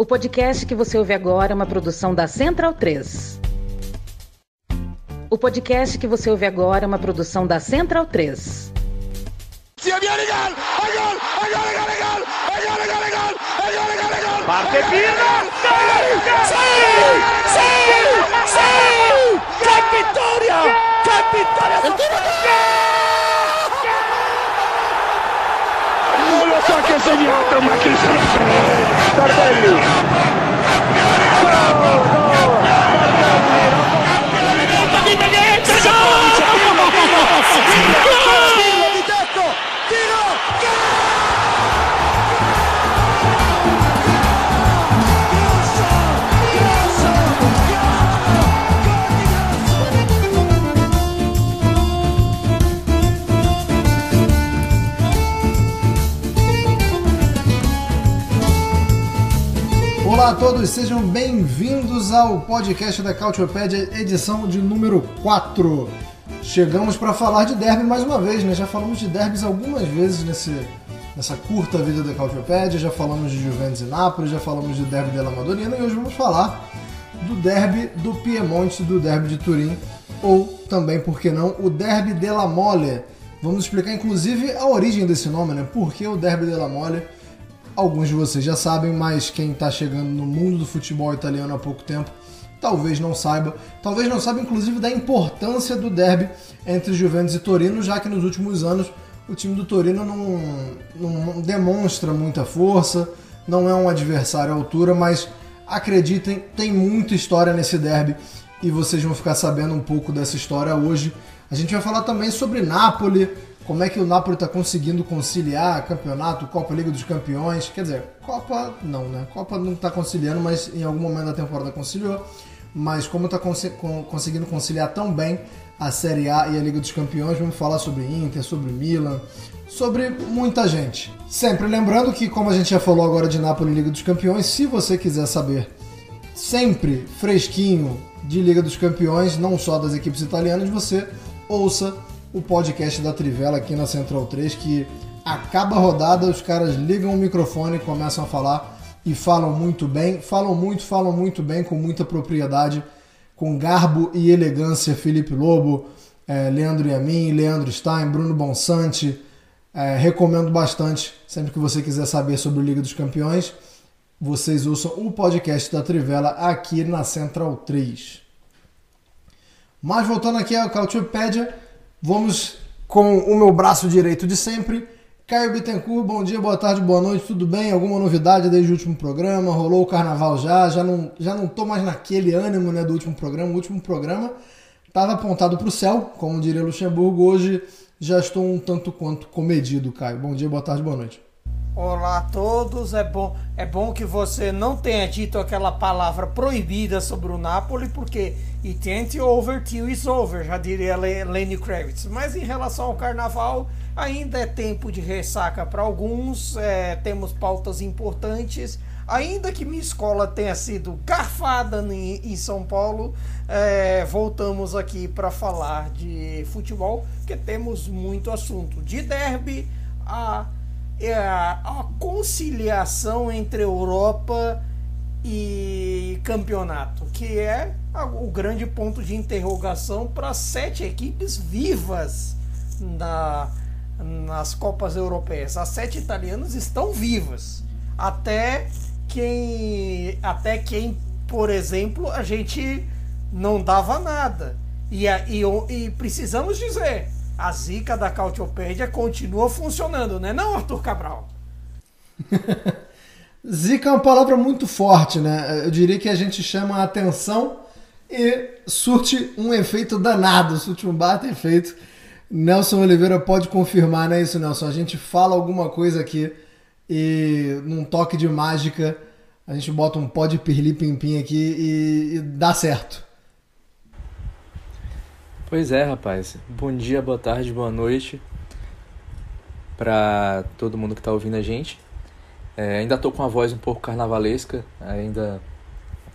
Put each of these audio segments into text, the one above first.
O podcast que você ouve agora é uma produção da Central 3. O podcast que você ouve agora é uma produção da Central 3. Parte pierna! Sì! Sì! Sì! Che vittoria! Lo so che ha segnato, ma chi se lo sa? Tardelli! Di Olá a todos, sejam bem-vindos ao podcast da Cautiopédia, edição de número 4. Chegamos para falar de derby mais uma vez, né? Já falamos de derbys algumas vezes nesse, nessa curta vida da Cautiopédia, já falamos de Juventus e Nápoles, já falamos do derby della Madonnina e hoje vamos falar do derby do Piemonte, do derby de Turim, ou também, por que não, o derby della Mole. Vamos explicar inclusive a origem desse nome, né? Por que o derby della Mole? Alguns de vocês já sabem, mas quem está chegando no mundo do futebol italiano há pouco tempo talvez não saiba. Talvez não saiba, inclusive, da importância do derby entre Juventus e Torino, já que nos últimos anos o time do Torino não, não demonstra muita força, não é um adversário à altura, mas acreditem, tem muita história nesse derby e vocês vão ficar sabendo um pouco dessa história hoje. A gente vai falar também sobre Napoli, como é que o Napoli está conseguindo conciliar campeonato, Copa Liga dos Campeões. Quer dizer, Copa não, né? Copa não está conciliando, mas em algum momento da temporada conciliou. Mas como está conseguindo conciliar tão bem a Série A e a Liga dos Campeões, vamos falar sobre Inter, sobre Milan, sobre muita gente. Sempre lembrando que, como a gente já falou agora de Napoli e Liga dos Campeões, se você quiser saber sempre fresquinho de Liga dos Campeões, não só das equipes italianas, você ouça o podcast da Trivela aqui na Central 3, que acaba a rodada, os caras ligam o microfone começam a falar e falam muito bem, falam muito, falam muito bem, com muita propriedade, com garbo e elegância. Felipe Lobo, é, Leandro Yamin, Leandro Stein, Bruno Bonsante. É, recomendo bastante, sempre que você quiser saber sobre o Liga dos Campeões, vocês ouçam o podcast da Trivela aqui na Central 3. Mas voltando aqui ao Cautiopédia, Vamos com o meu braço direito de sempre. Caio Bittencourt, bom dia, boa tarde, boa noite, tudo bem? Alguma novidade desde o último programa? Rolou o carnaval já? Já não, já não tô mais naquele ânimo né, do último programa. O último programa estava apontado para o céu, como diria Luxemburgo. Hoje já estou um tanto quanto comedido, Caio. Bom dia, boa tarde, boa noite. Olá a todos, é bom, é bom que você não tenha dito aquela palavra proibida sobre o Napoli, porque it ain't over till it's over, já diria Lenny Kravitz. Mas em relação ao carnaval, ainda é tempo de ressaca para alguns, é, temos pautas importantes. Ainda que minha escola tenha sido garfada em, São Paulo, é, voltamos aqui para falar de futebol, porque temos muito assunto. De derby a é a conciliação entre Europa e campeonato, que é o grande ponto de interrogação para sete equipes vivas na, nas Copas Europeias. As sete italianas estão vivas. Até quem, até quem, por exemplo, a gente não dava nada. E, e, e precisamos dizer, a zica da Cautiopédia continua funcionando, né não, Arthur Cabral? zica é uma palavra muito forte, né? Eu diria que a gente chama a atenção e surte um efeito danado, surte um bata efeito. Nelson Oliveira pode confirmar, não é isso, Nelson? A gente fala alguma coisa aqui e num toque de mágica a gente bota um pó de pirli pim aqui e, e dá certo. Pois é, rapaz. Bom dia, boa tarde, boa noite para todo mundo que está ouvindo a gente. É, ainda tô com a voz um pouco carnavalesca, ainda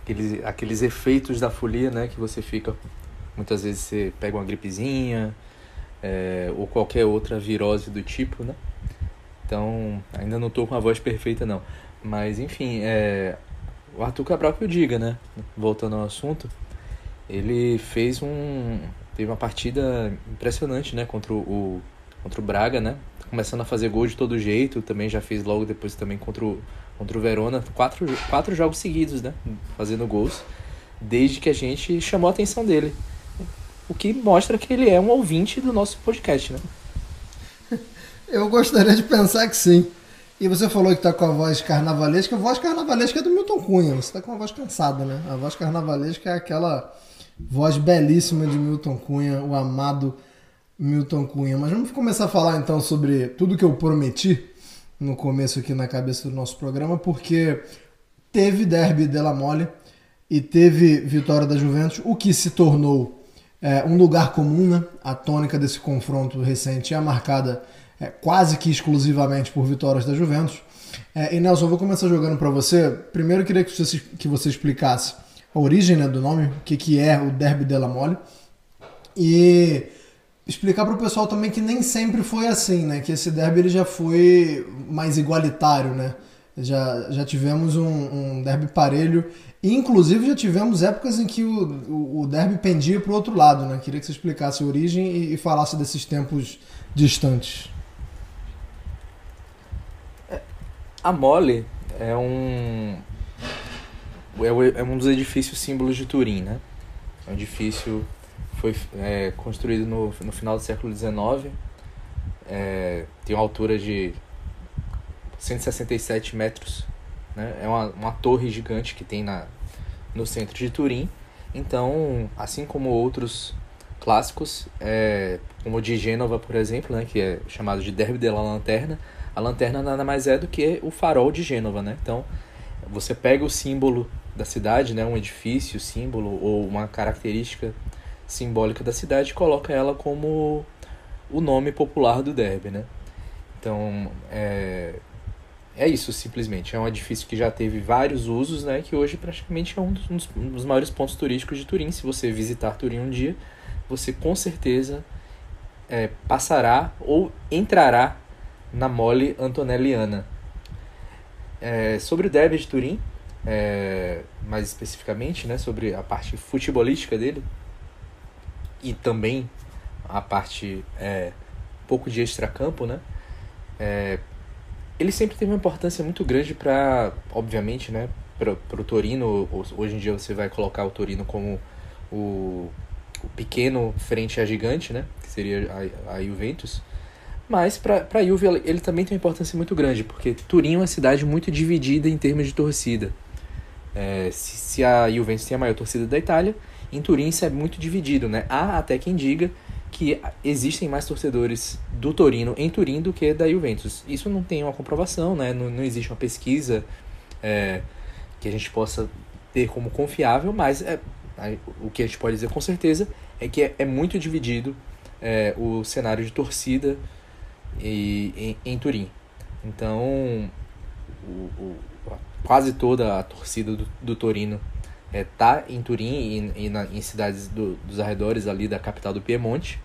aqueles, aqueles efeitos da folia, né, que você fica muitas vezes você pega uma gripezinha é, ou qualquer outra virose do tipo, né? Então ainda não tô com a voz perfeita não, mas enfim, é, o Arthur Cabral que eu diga, né? Voltando ao assunto, ele fez um. Teve uma partida impressionante, né? Contra o, contra o Braga, né? Começando a fazer gol de todo jeito, também já fez logo depois também contra o, contra o Verona. Quatro, quatro jogos seguidos, né? Fazendo gols, desde que a gente chamou a atenção dele. O que mostra que ele é um ouvinte do nosso podcast, né? Eu gostaria de pensar que sim. E você falou que tá com a voz carnavalesca. A voz carnavalesca é do Milton Cunha. Você tá com uma voz cansada, né? A voz carnavalesca é aquela voz belíssima de Milton Cunha, o amado Milton Cunha. Mas vamos começar a falar então sobre tudo que eu prometi no começo aqui na cabeça do nosso programa, porque teve derby della Mole e teve vitória da Juventus, o que se tornou é, um lugar comum, né? A tônica desse confronto recente é marcada é, quase que exclusivamente por vitórias da Juventus. É, e Nelson, eu vou começar jogando para você. Primeiro eu queria que você, que você explicasse a origem né, do nome, o que, que é o Derby della Mole. E explicar para o pessoal também que nem sempre foi assim, né? Que esse derby ele já foi mais igualitário, né? Já, já tivemos um, um derby parelho. E, inclusive, já tivemos épocas em que o, o, o derby pendia para o outro lado, né? Queria que você explicasse a origem e, e falasse desses tempos distantes. A Mole é um é, é um dos edifícios símbolos de Turim, né? É um edifício foi é, construído no, no final do século XIX, é, tem uma altura de 167 metros, né? É uma, uma torre gigante que tem na, no centro de Turim. Então, assim como outros clássicos, é, como o de Gênova, por exemplo, né, que é chamado de Derby della Lanterna, a lanterna nada mais é do que o farol de Gênova, né? Então, você pega o símbolo da cidade, né, um edifício, símbolo ou uma característica simbólica da cidade coloca ela como o nome popular do derby, né? Então, é, é isso simplesmente. É um edifício que já teve vários usos, né? Que hoje praticamente é um dos, um dos maiores pontos turísticos de Turim. Se você visitar Turim um dia, você com certeza é, passará ou entrará na mole antonelliana. É, sobre o derby de Turim, é, mais especificamente, né, sobre a parte futebolística dele e também a parte é, pouco de extracampo, né, é, ele sempre teve uma importância muito grande para, obviamente, né, para o Torino. Hoje em dia você vai colocar o Torino como o, o pequeno frente a gigante, né, que seria a, a Juventus. Mas para a Juve ele também tem uma importância muito grande, porque Turim é uma cidade muito dividida em termos de torcida. É, se, se, a Juventus tem a maior torcida da Itália, em Turim isso é muito dividido. Né? Há até quem diga que existem mais torcedores do Torino em Turim do que da Juventus. Isso não tem uma comprovação, né? não, não existe uma pesquisa é, que a gente possa ter como confiável, mas é, o que a gente pode dizer com certeza é que é, é muito dividido é, o cenário de torcida e, em, em Turim. Então, o, quase toda a torcida do, do Torino é, em Turim e, e na, em cidades do, dos arredores ali da capital do Piemonte.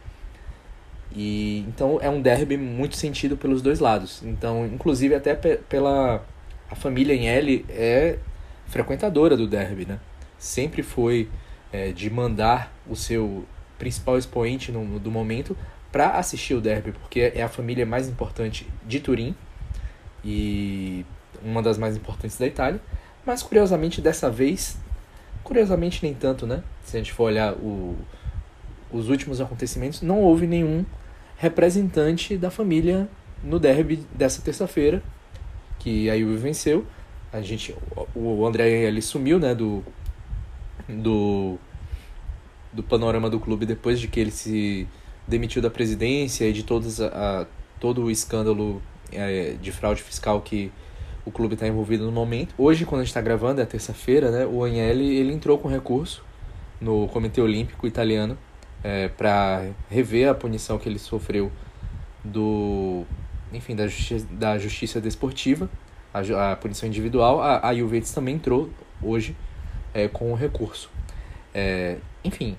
E então é um derby muito sentido pelos dois lados. Então, inclusive até pe pela a família Agnelli é frequentadora do derby, né? Sempre foi é, de mandar o seu principal expoente no, do momento para assistir o derby, porque é a família mais importante de Turim e uma das mais importantes da Itália. Mas curiosamente dessa vez, curiosamente nem tanto, né? Se a gente for olhar o, os últimos acontecimentos, não houve nenhum representante da família no derby dessa terça-feira, que a Juve venceu. A gente, o André ele sumiu, né, do do do panorama do clube depois de que ele se demitiu da presidência e de a, a todo o escândalo é, de fraude fiscal que o clube está envolvido no momento. Hoje, quando a gente está gravando, é terça-feira, né, o Agnelli ele entrou com recurso no Comitê Olímpico Italiano é, para rever a punição que ele sofreu do, enfim, da justiça, da justiça desportiva, a, a punição individual. A, a Juventus também entrou hoje é, com o recurso. É, enfim,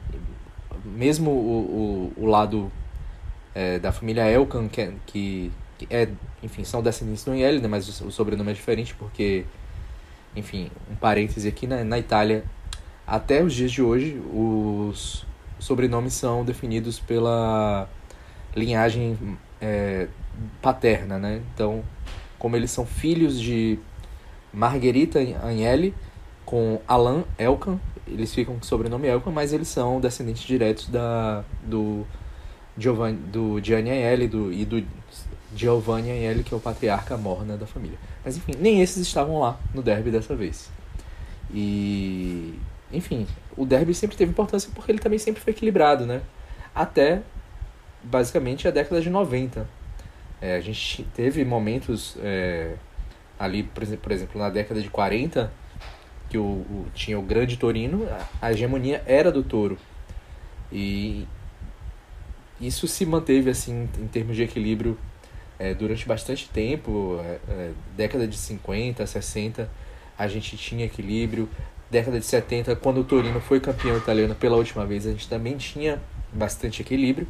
mesmo o, o, o lado é, da família Elkan, que, é, que, que, é, enfim, são descendentes do Yel, né, mas o, sobrenome é diferente porque enfim, um parêntese aqui, na, na Itália, até os dias de hoje, os sobrenomes são definidos pela linhagem é, paterna, né? Então, como eles são filhos de Margherita Agnelli com Alain Elkan, eles ficam com o sobrenome Elkan, mas eles são descendentes diretos da, do, Giovanni, do Gianni Agnelli do, e do Giovanni Agnelli, que é o patriarca morna da família. Mas enfim, nem esses estavam lá no derby dessa vez. E enfim, o derby sempre teve importância porque ele também sempre foi equilibrado, né? Até basicamente a década de 90. É, a gente teve momentos é, ali, por exemplo, na década de 40, que o, o, tinha o grande Torino, a hegemonia era do Toro. E isso se manteve assim em termos de equilíbrio é, durante bastante tempo, é, é, década de 50, 60, a gente tinha equilíbrio. Década de 70, quando o Torino foi campeão italiano pela última vez, a gente também tinha bastante equilíbrio.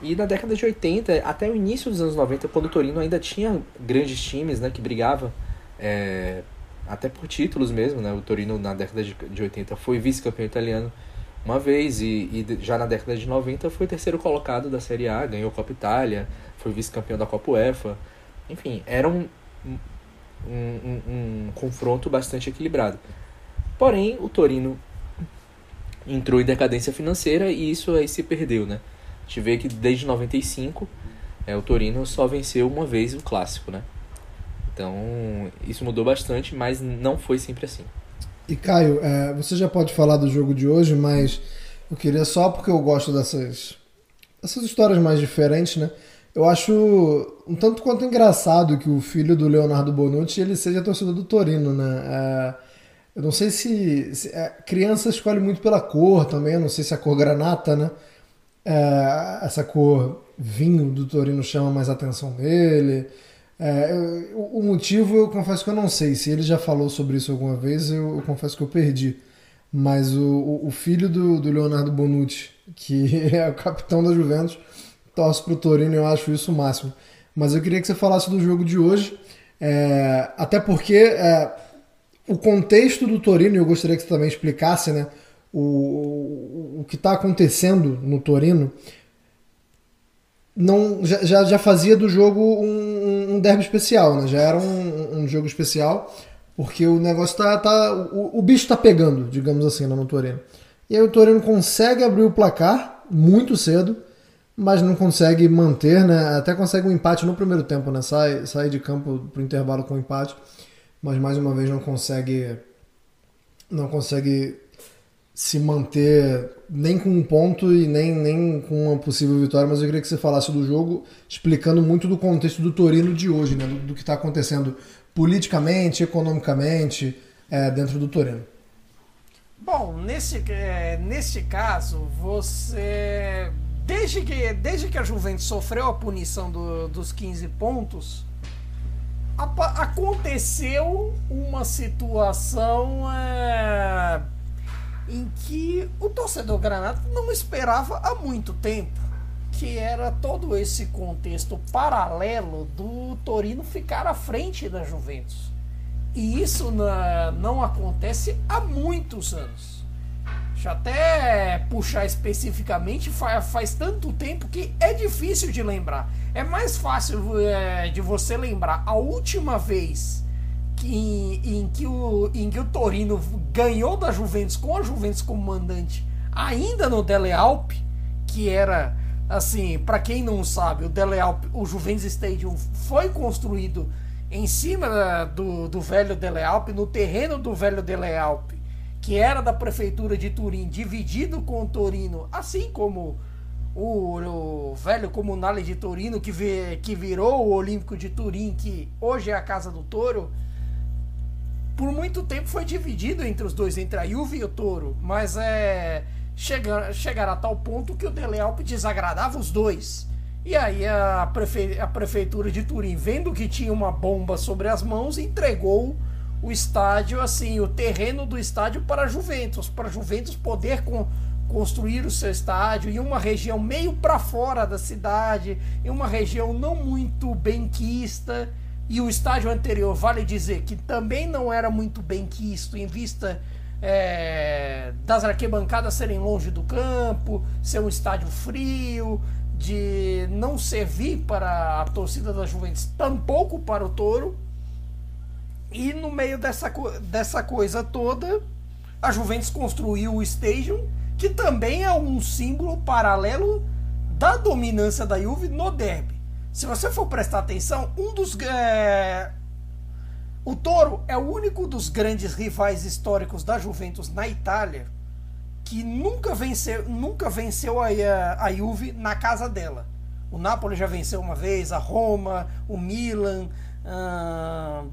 E na década de 80, até o início dos anos 90, quando o Torino ainda tinha grandes times né, que brigavam é, até por títulos mesmo, né? O Torino na década de, de 80 foi vice-campeão italiano uma vez e, e, já na década de 90 foi terceiro colocado da Série A, ganhou a Copa Itália, foi vice-campeão da Copa UEFA. Enfim, era um, um, um, um confronto bastante equilibrado. Porém, o Torino entrou em decadência financeira e isso aí se perdeu, né? A gente vê que desde 95 é, o Torino só venceu uma vez o clássico, né? Então, isso mudou bastante, mas não foi sempre assim. E Caio, é, você já pode falar do jogo de hoje, mas eu queria só porque eu gosto dessas, histórias mais diferentes, né? Eu acho um tanto quanto engraçado que o filho do Leonardo Bonucci ele seja torcedor do Torino, né? É, eu não sei se, se é, criança escolhe muito pela cor também, eu não sei se a cor granata, né? É, essa cor vinho do Torino chama mais atenção dele. É, eu, o motivo eu confesso que eu não sei. Se ele já falou sobre isso alguma vez, eu, eu confesso que eu perdi. Mas o, o filho do, do, Leonardo Bonucci, que é o capitão da Juventus, torce pro Torino e eu acho isso o máximo. Mas eu queria que você falasse do jogo de hoje, é, até porque é, o contexto do Torino, eu gostaria que você também explicasse né, o, o, o que está acontecendo no Torino não já, já, já fazia do jogo um, um derby especial, né? Já era um, um jogo especial, porque o negócio tá. tá o, o bicho tá pegando, digamos assim, no Torino. E aí o Torino consegue abrir o placar muito cedo, mas não consegue manter, né? Até consegue um empate no primeiro tempo, né? Sai, sai de campo pro intervalo com empate, mas mais uma vez não consegue. Não consegue se manter nem com um ponto e nem, nem com uma possível vitória, mas eu queria que você falasse do jogo, explicando muito do contexto do Torino de hoje, né? do, do que está acontecendo politicamente, economicamente é, dentro do Torino. Bom, nesse, é, nesse caso, você. Desde que, desde que a Juventus sofreu a punição do, dos 15 pontos, a, aconteceu uma situação. É, em que o torcedor granata não esperava há muito tempo, que era todo esse contexto paralelo do Torino ficar à frente da Juventus. E isso na, não acontece há muitos anos. Deixa eu até puxar especificamente, faz, faz tanto tempo que é difícil de lembrar. É mais fácil é, de você lembrar a última vez em, em, que o, em que o Torino ganhou da Juventus com a Juventus como mandante, ainda no Dele Alpi, que era assim, para quem não sabe, o Dele Alpi, o Juventus Stadium foi construído em cima do, do velho Dele Alpi, no terreno do velho Dele Alpi, que era da prefeitura de Turim, dividido com o Torino, assim como o, o velho Comunale de Torino, que, que virou o Olímpico de Turim, que hoje é a Casa do Toro por muito tempo foi dividido entre os dois, entre a Juve e o Toro, mas é chegar, chegar a tal ponto que o Dele Alpi desagradava os dois. E aí a, prefe, a prefeitura de Turim, vendo que tinha uma bomba sobre as mãos, entregou o estádio, assim, o terreno do estádio para Juventus, para Juventus poder com, construir o seu estádio em uma região meio para fora da cidade, em uma região não muito benquista e o estádio anterior, vale dizer, que também não era muito bem quisto em vista é, das arquibancadas serem longe do campo, ser um estádio frio, de não servir para a torcida da Juventus, tampouco para o Toro. E no meio dessa, dessa coisa toda, a Juventus construiu o Stadium, que também é um símbolo paralelo da dominância da Juve no derby. Se você for prestar atenção, um dos é... o Toro é o único dos grandes rivais históricos da Juventus na Itália que nunca venceu, nunca venceu a, a Juve na casa dela. O Napoli já venceu uma vez, a Roma, o Milan, uh,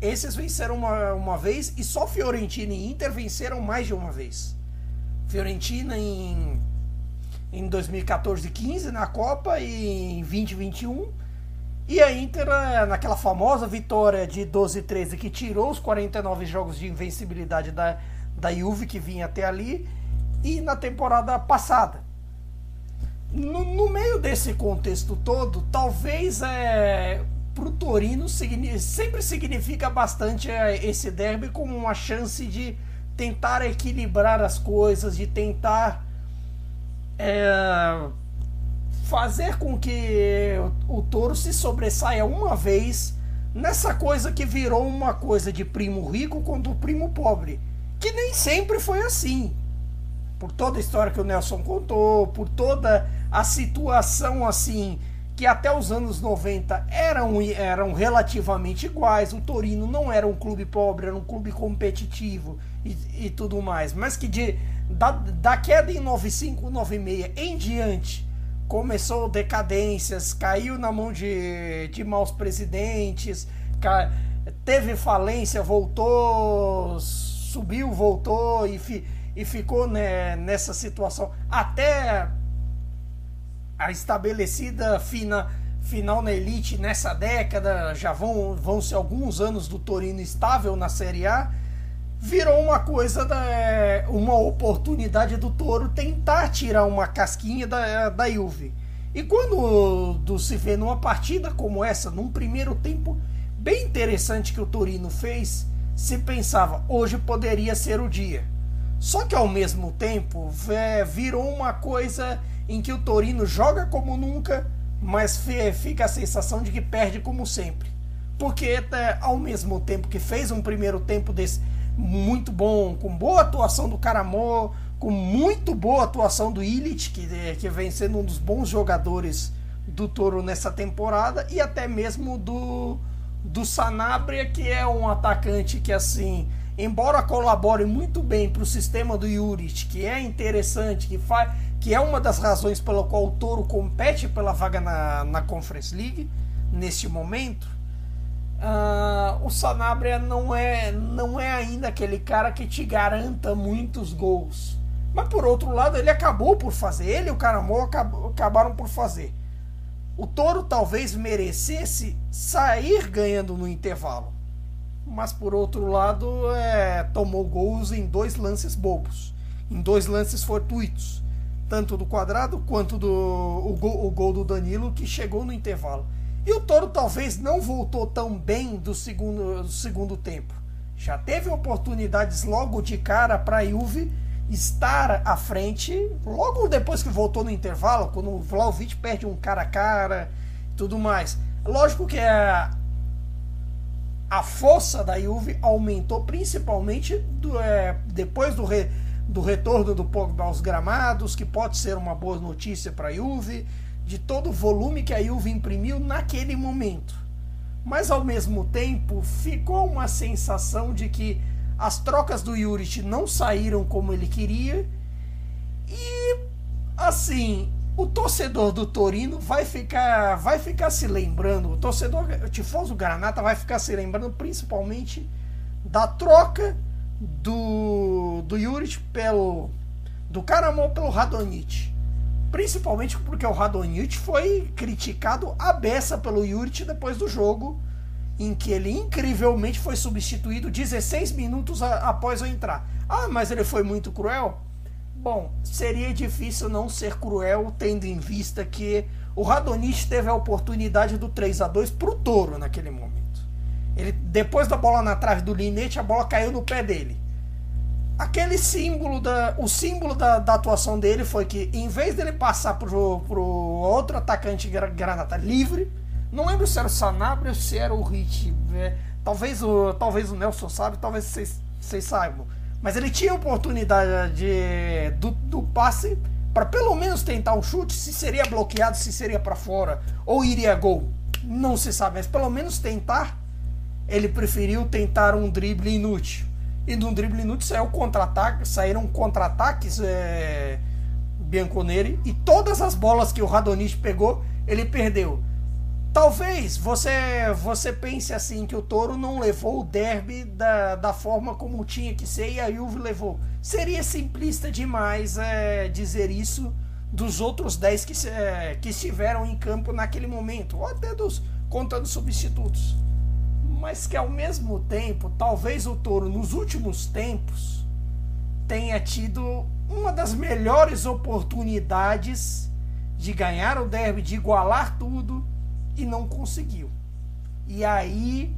esses venceram uma, uma vez e só Fiorentina e Inter venceram mais de uma vez. Fiorentina em, em 2014 e 15 na Copa e em 2021 e a Inter eh, naquela famosa vitória de 12 13 que tirou os 49 jogos de invencibilidade da da Juve que vinha até ali e na temporada passada. No, no meio desse contexto todo, talvez é, para o Torino sempre significa bastante é, esse derby como uma chance de tentar equilibrar as coisas, de tentar é, fazer com que o, o Toro se sobressaia uma vez nessa coisa que virou uma coisa de primo rico contra o primo pobre que nem sempre foi assim. Por toda a história que o Nelson contou, por toda a situação assim que até os anos 90 eram, eram relativamente iguais. O Torino não era um clube pobre, era um clube competitivo e, e tudo mais. Mas que de, da, da queda em 95, 96 em diante começou decadências, caiu na mão de, de maus presidentes, teve falência, voltou subiu, voltou e, fi, e ficou né, nessa situação até a estabelecida fina, final na elite nessa década, já vão, vão ser alguns anos do Torino estável na Série A, virou uma coisa, da, é, uma oportunidade do Toro tentar tirar uma casquinha da, da Juve. E quando do, se vê numa partida como essa, num primeiro tempo bem interessante que o Torino fez, se pensava hoje poderia ser o dia. Só que ao mesmo tempo é, virou uma coisa em que o Torino joga como nunca, mas fica a sensação de que perde como sempre. Porque ao mesmo tempo que fez um primeiro tempo desse muito bom, com boa atuação do Caramô, com muito boa atuação do Illich, que, é, que vem sendo um dos bons jogadores do Toro nessa temporada, e até mesmo do, do Sanabria, que é um atacante que, assim, embora colabore muito bem para o sistema do Juric, que é interessante, que, faz, que é uma das razões pela qual o Toro compete pela vaga na, na Conference League, neste momento, uh, o Sanabria não é, não é ainda aquele cara que te garanta muitos gols. Mas por outro lado, ele acabou por fazer, ele e o Caramô acabaram por fazer o Toro talvez merecesse sair ganhando no intervalo. Mas por outro lado, é, tomou gols em dois lances bobos, em dois lances fortuitos, tanto do quadrado quanto do o gol, o gol do Danilo que chegou no intervalo. E o Toro talvez não voltou tão bem do segundo, do segundo tempo. Já teve oportunidades logo de cara para a Juve estar à frente logo depois que voltou no intervalo, quando o Vlaovic perde um cara a cara tudo mais. Lógico que a, a força da Juve aumentou principalmente do, é, depois do, re, do retorno do Pogba aos gramados, que pode ser uma boa notícia para a Juve, de todo o volume que a Juve imprimiu naquele momento. Mas ao mesmo tempo ficou uma sensação de que as trocas do Juric não saíram como ele queria. E assim, o torcedor do Torino vai ficar vai ficar se lembrando, o torcedor tifoso Granata vai ficar se lembrando principalmente da troca do do Juric pelo do Caramon pelo Radonjic. Principalmente porque o Radonjic foi criticado a beça pelo Juric depois do jogo em que ele incrivelmente foi substituído 16 minutos a, após eu entrar. Ah, mas ele foi muito cruel? Bom, seria difícil não ser cruel, tendo em vista que o Radonich teve a oportunidade do 3 a 2 pro Toro naquele momento. Ele, depois da bola na trave do Linete, a bola caiu no pé dele. Aquele símbolo da, o símbolo da, da atuação dele foi que, em vez dele passar pro, pro outro atacante granata livre, não lembro se era o Sanabria ou se era o Rich. É, talvez, o, talvez o Nelson sabe, talvez vocês saibam. Mas ele tinha oportunidade de, do, do passe para pelo menos tentar um chute, se seria bloqueado, se seria para fora ou iria gol. Não se sabe, mas pelo menos tentar ele preferiu tentar um drible inútil. E de um drible inútil saiu contra-ataque, saíram contra-ataques é, Bianconeri e todas as bolas que o Radonich pegou, ele perdeu. Talvez você você pense assim que o Toro não levou o derby da, da forma como tinha que ser e a Juve levou. Seria simplista demais é, dizer isso dos outros 10 que, é, que estiveram em campo naquele momento, ou até dos contando substitutos mas que ao mesmo tempo, talvez o Toro nos últimos tempos tenha tido uma das melhores oportunidades de ganhar o derby, de igualar tudo e não conseguiu. E aí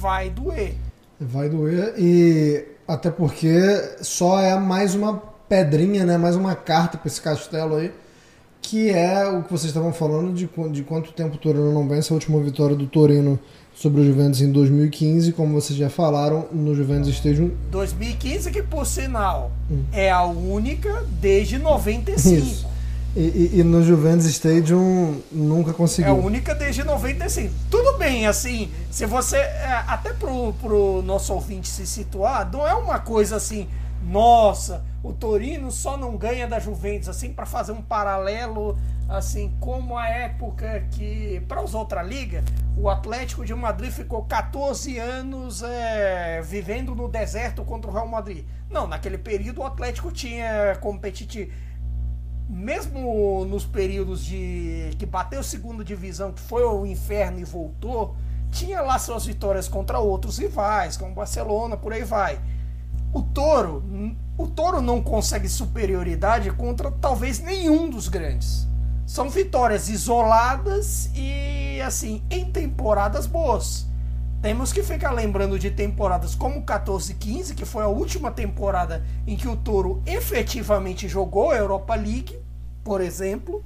vai doer. Vai doer e até porque só é mais uma pedrinha, né? Mais uma carta para esse castelo aí, que é o que vocês estavam falando de, de quanto tempo o Torino não vence a última vitória do Torino sobre o Juventus em 2015, como vocês já falaram, no Juventus Stadium. 2015, que por sinal hum. é a única desde 95. Isso. E, e, e, no Juventus Stadium nunca conseguiu. É a única desde 95. Tudo bem, assim, se você. É, até pro, pro nosso ouvinte se situar, não é uma coisa assim, nossa, o Torino só não ganha da Juventus, assim, para fazer um paralelo assim como a época que para os outra liga o Atlético de Madrid ficou 14 anos é, vivendo no deserto contra o Real Madrid. Não, naquele período o Atlético tinha competitivo. Mesmo nos períodos de que bateu segunda divisão, que foi o inferno e voltou, tinha lá suas vitórias contra outros rivais, como Barcelona, por aí vai. O Toro, o Toro não consegue superioridade contra talvez nenhum dos grandes são vitórias isoladas e assim em temporadas boas. Temos que ficar lembrando de temporadas como 14 15, que foi a última temporada em que o Toro efetivamente jogou a Europa League, por exemplo,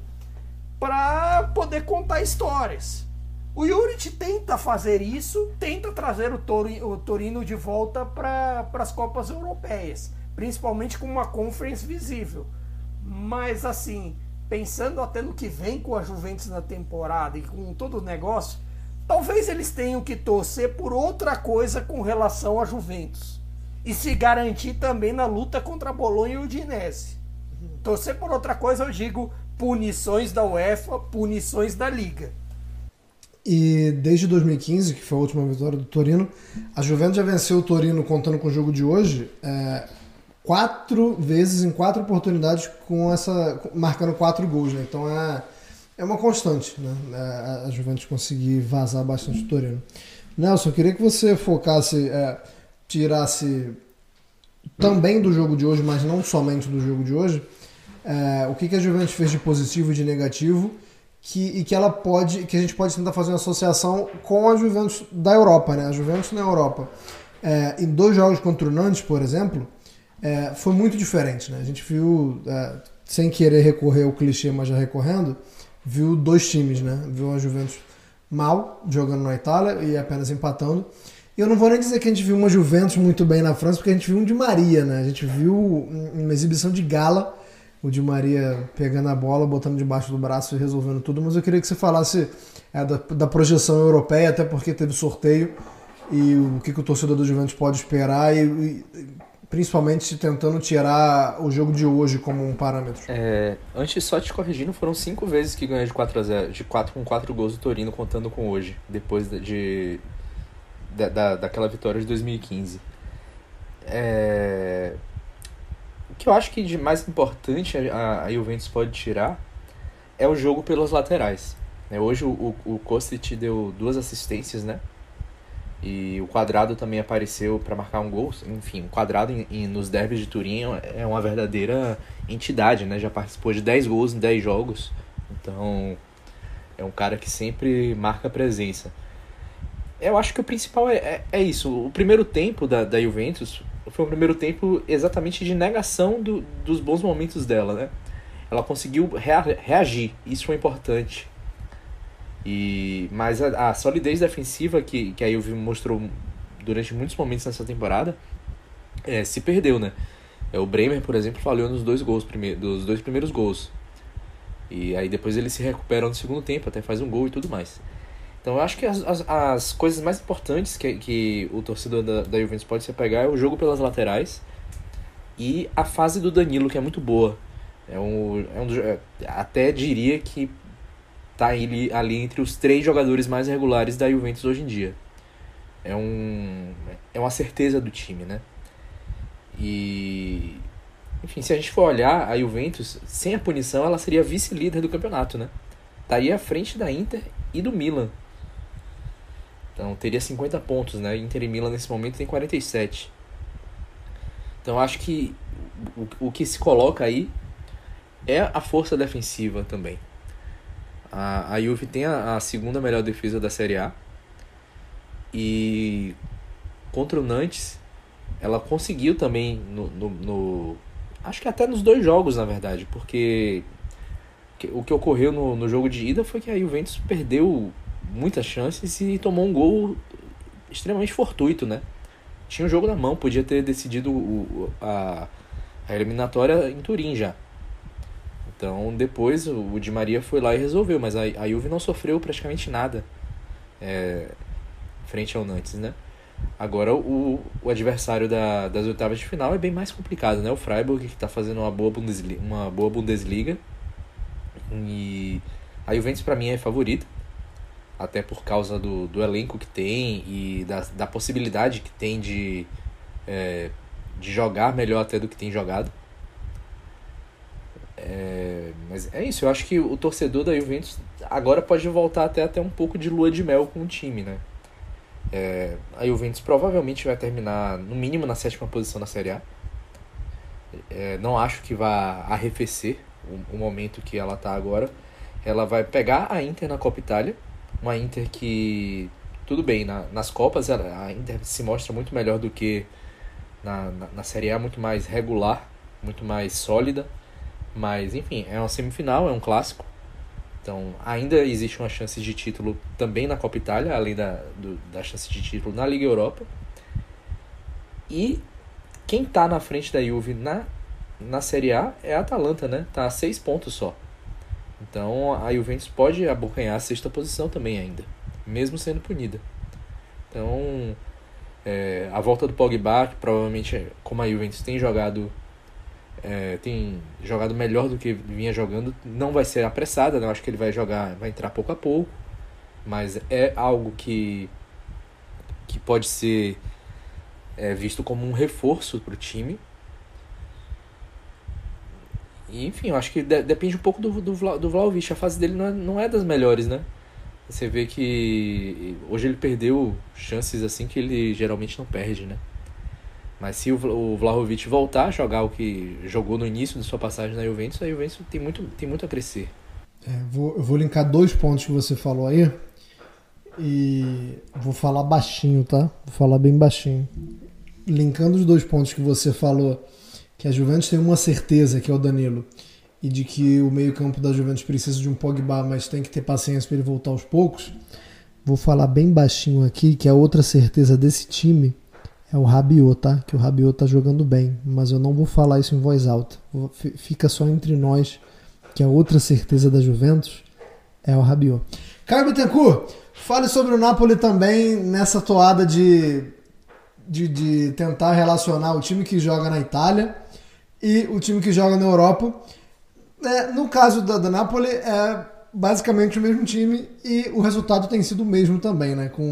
para poder contar histórias. O Juric tenta fazer isso, tenta trazer o, Toro, o Torino de volta para as Copas Europeias, principalmente com uma conference visível. Mas assim, pensando até no que vem com a Juventus na temporada e com todo o negócio, talvez eles tenham que torcer por outra coisa com relação à Juventus e se garantir também na luta contra a Bolonha e o Udinese. Torcer por outra coisa, eu digo punições da UEFA, punições da Liga. E desde 2015, que foi a última vitória do Torino, a Juventus já venceu o Torino contando com o jogo de hoje. É quatro vezes em quatro oportunidades com essa marcando quatro gols, né? Então é, é uma constante, né? É, a Juventus conseguir vazar bastante o Torino. Nelson, eu queria que você focasse, é, tirasse também do jogo de hoje, mas não somente do jogo de hoje, é, o que, que a Juventus fez de positivo e de negativo que, e que ela pode, que a gente pode tentar fazer uma associação com a Juventus da Europa, né? A Juventus na Europa. É, em dois jogos contra o Nantes, por exemplo, é, foi muito diferente. Né? A gente viu, é, sem querer recorrer ao clichê, mas já recorrendo, viu dois times, né? Viu a Juventus mal, jogando na Itália e apenas empatando. E eu não vou nem dizer que a gente viu uma Juventus muito bem na França, porque a gente viu um Di Maria, né? A gente viu uma exibição de gala, o Di Maria pegando a bola, botando debaixo do braço e resolvendo tudo. Mas eu queria que você falasse é, da, da, projeção europeia, até porque teve sorteio, e o que, que o torcedor do Juventus pode esperar, e, e principalmente tentando tirar o jogo de hoje como um parâmetro. É, antes, só te corrigindo, foram cinco vezes que ganhou de 4 a 0 de 4 com 4 gols do Torino, contando com hoje, depois de, de da, daquela vitória de 2015. É, o que eu acho que de mais importante a, a Juventus pode tirar é o jogo pelas laterais. É, hoje o, o, o Kostic deu duas assistências, né? E o Quadrado também apareceu para marcar um gol. Enfim, o Quadrado em, em, nos derbys de Turim é uma verdadeira entidade, né? Já participou de 10 gols em 10 jogos. Então, é um cara que sempre marca presença. Eu acho que o principal é, é, é isso. O primeiro tempo da, da Juventus foi um primeiro tempo exatamente de negação do, dos bons momentos dela, né? Ela conseguiu rea, reagir, isso foi importante. E, mas a, a, solidez defensiva que, que a Juve mostrou durante muitos momentos nessa temporada é, se perdeu, né? É, o Bremer, por exemplo, falhou nos dois gols, dos dois primeiros gols. E aí depois ele se recupera no segundo tempo, até faz um gol e tudo mais. Então eu acho que as, as, as coisas mais importantes que, que o torcedor da, da Juventus pode se pegar é o jogo pelas laterais e a fase do Danilo, que é muito boa. É um, é um é, até diria que tá ali, ali entre os três jogadores mais regulares da Juventus hoje em dia. É, um, é uma certeza do time, né? E. Enfim, se a gente for olhar, a Juventus, sem a punição, ela seria vice-líder do campeonato, né? Estaria à frente da Inter e do Milan. Então teria 50 pontos, né? Inter e Milan nesse momento tem 47. Então acho que o, o que se coloca aí é a força defensiva também. A, a Juve tem a, a segunda melhor defesa da Série A. E contra o Nantes, ela conseguiu também no, no, no, acho que até nos dois jogos na verdade porque o que ocorreu no, no jogo de ida foi que a Juventus perdeu muitas chances e tomou um gol extremamente fortuito, né? Tinha o jogo na mão, podia ter decidido o, a, a eliminatória em Turim já. Então depois o Di Maria foi lá e resolveu, mas a, a Juve não sofreu praticamente nada é, frente ao Nantes, né? Agora o, o adversário da, das oitavas de final é bem mais complicado, né? O Freiburg que está fazendo uma boa Bundesliga, uma boa Bundesliga e a Juventus para mim é favorita até por causa do, do elenco que tem e da, da possibilidade que tem de, é, de jogar melhor até do que tem jogado. É, mas é isso, eu acho que o torcedor da Juventus agora pode voltar até, até um pouco de lua de mel com o time, né? É, a Juventus provavelmente vai terminar no mínimo na sétima posição na Série A. É, não acho que vá arrefecer o, o momento que ela está agora. Ela vai pegar a Inter na Copa Itália uma Inter que, tudo bem, na, nas Copas a Inter se mostra muito melhor do que na, na, na Série A, muito mais regular, muito mais sólida. Mas, enfim, é uma semifinal, é um clássico. Então, ainda existe uma chance de título também na Copa Itália, além da, do, da chance de título na Liga Europa. E quem está na frente da Juve na, na Série A é a Atalanta, né? Tá a seis pontos só. Então a Juventus pode abocanhar a sexta posição também ainda, mesmo sendo punida. Então é, a volta do Pogba, que provavelmente como a Juventus tem jogado é, tem jogado melhor do que vinha jogando, não vai ser apressada, né? eu acho que ele vai jogar, vai entrar pouco a pouco, mas é algo que que pode ser é, visto como um reforço para o time e, enfim, eu acho que de, depende um pouco do, do, do Vlaovic. A fase dele não é, não é das melhores, né? Você vê que hoje ele perdeu chances assim que ele geralmente não perde, né? Mas se o, Vlahovic voltar a jogar o que jogou no início de sua passagem na Juventus, a Juventus tem muito, tem muito a crescer. É, vou, eu vou linkar dois pontos que você falou aí. E vou falar baixinho, tá? Vou falar bem baixinho. Linkando os dois pontos que você falou que a Juventus tem uma certeza, que é o Danilo, e de que o meio-campo da Juventus precisa de um Pogba, mas tem que ter paciência para ele voltar aos poucos. Vou falar bem baixinho aqui que a outra certeza desse time é o Rabiot, tá? Que o Rabiot tá jogando bem, mas eu não vou falar isso em voz alta. Fica só entre nós que a outra certeza da Juventus é o Rabiot. Caio Bittencourt, fale sobre o Napoli também nessa toada de, de, de tentar relacionar o time que joga na Itália e o time que joga na Europa. É, no caso da, da Napoli, é basicamente o mesmo time e o resultado tem sido o mesmo também, né? Com,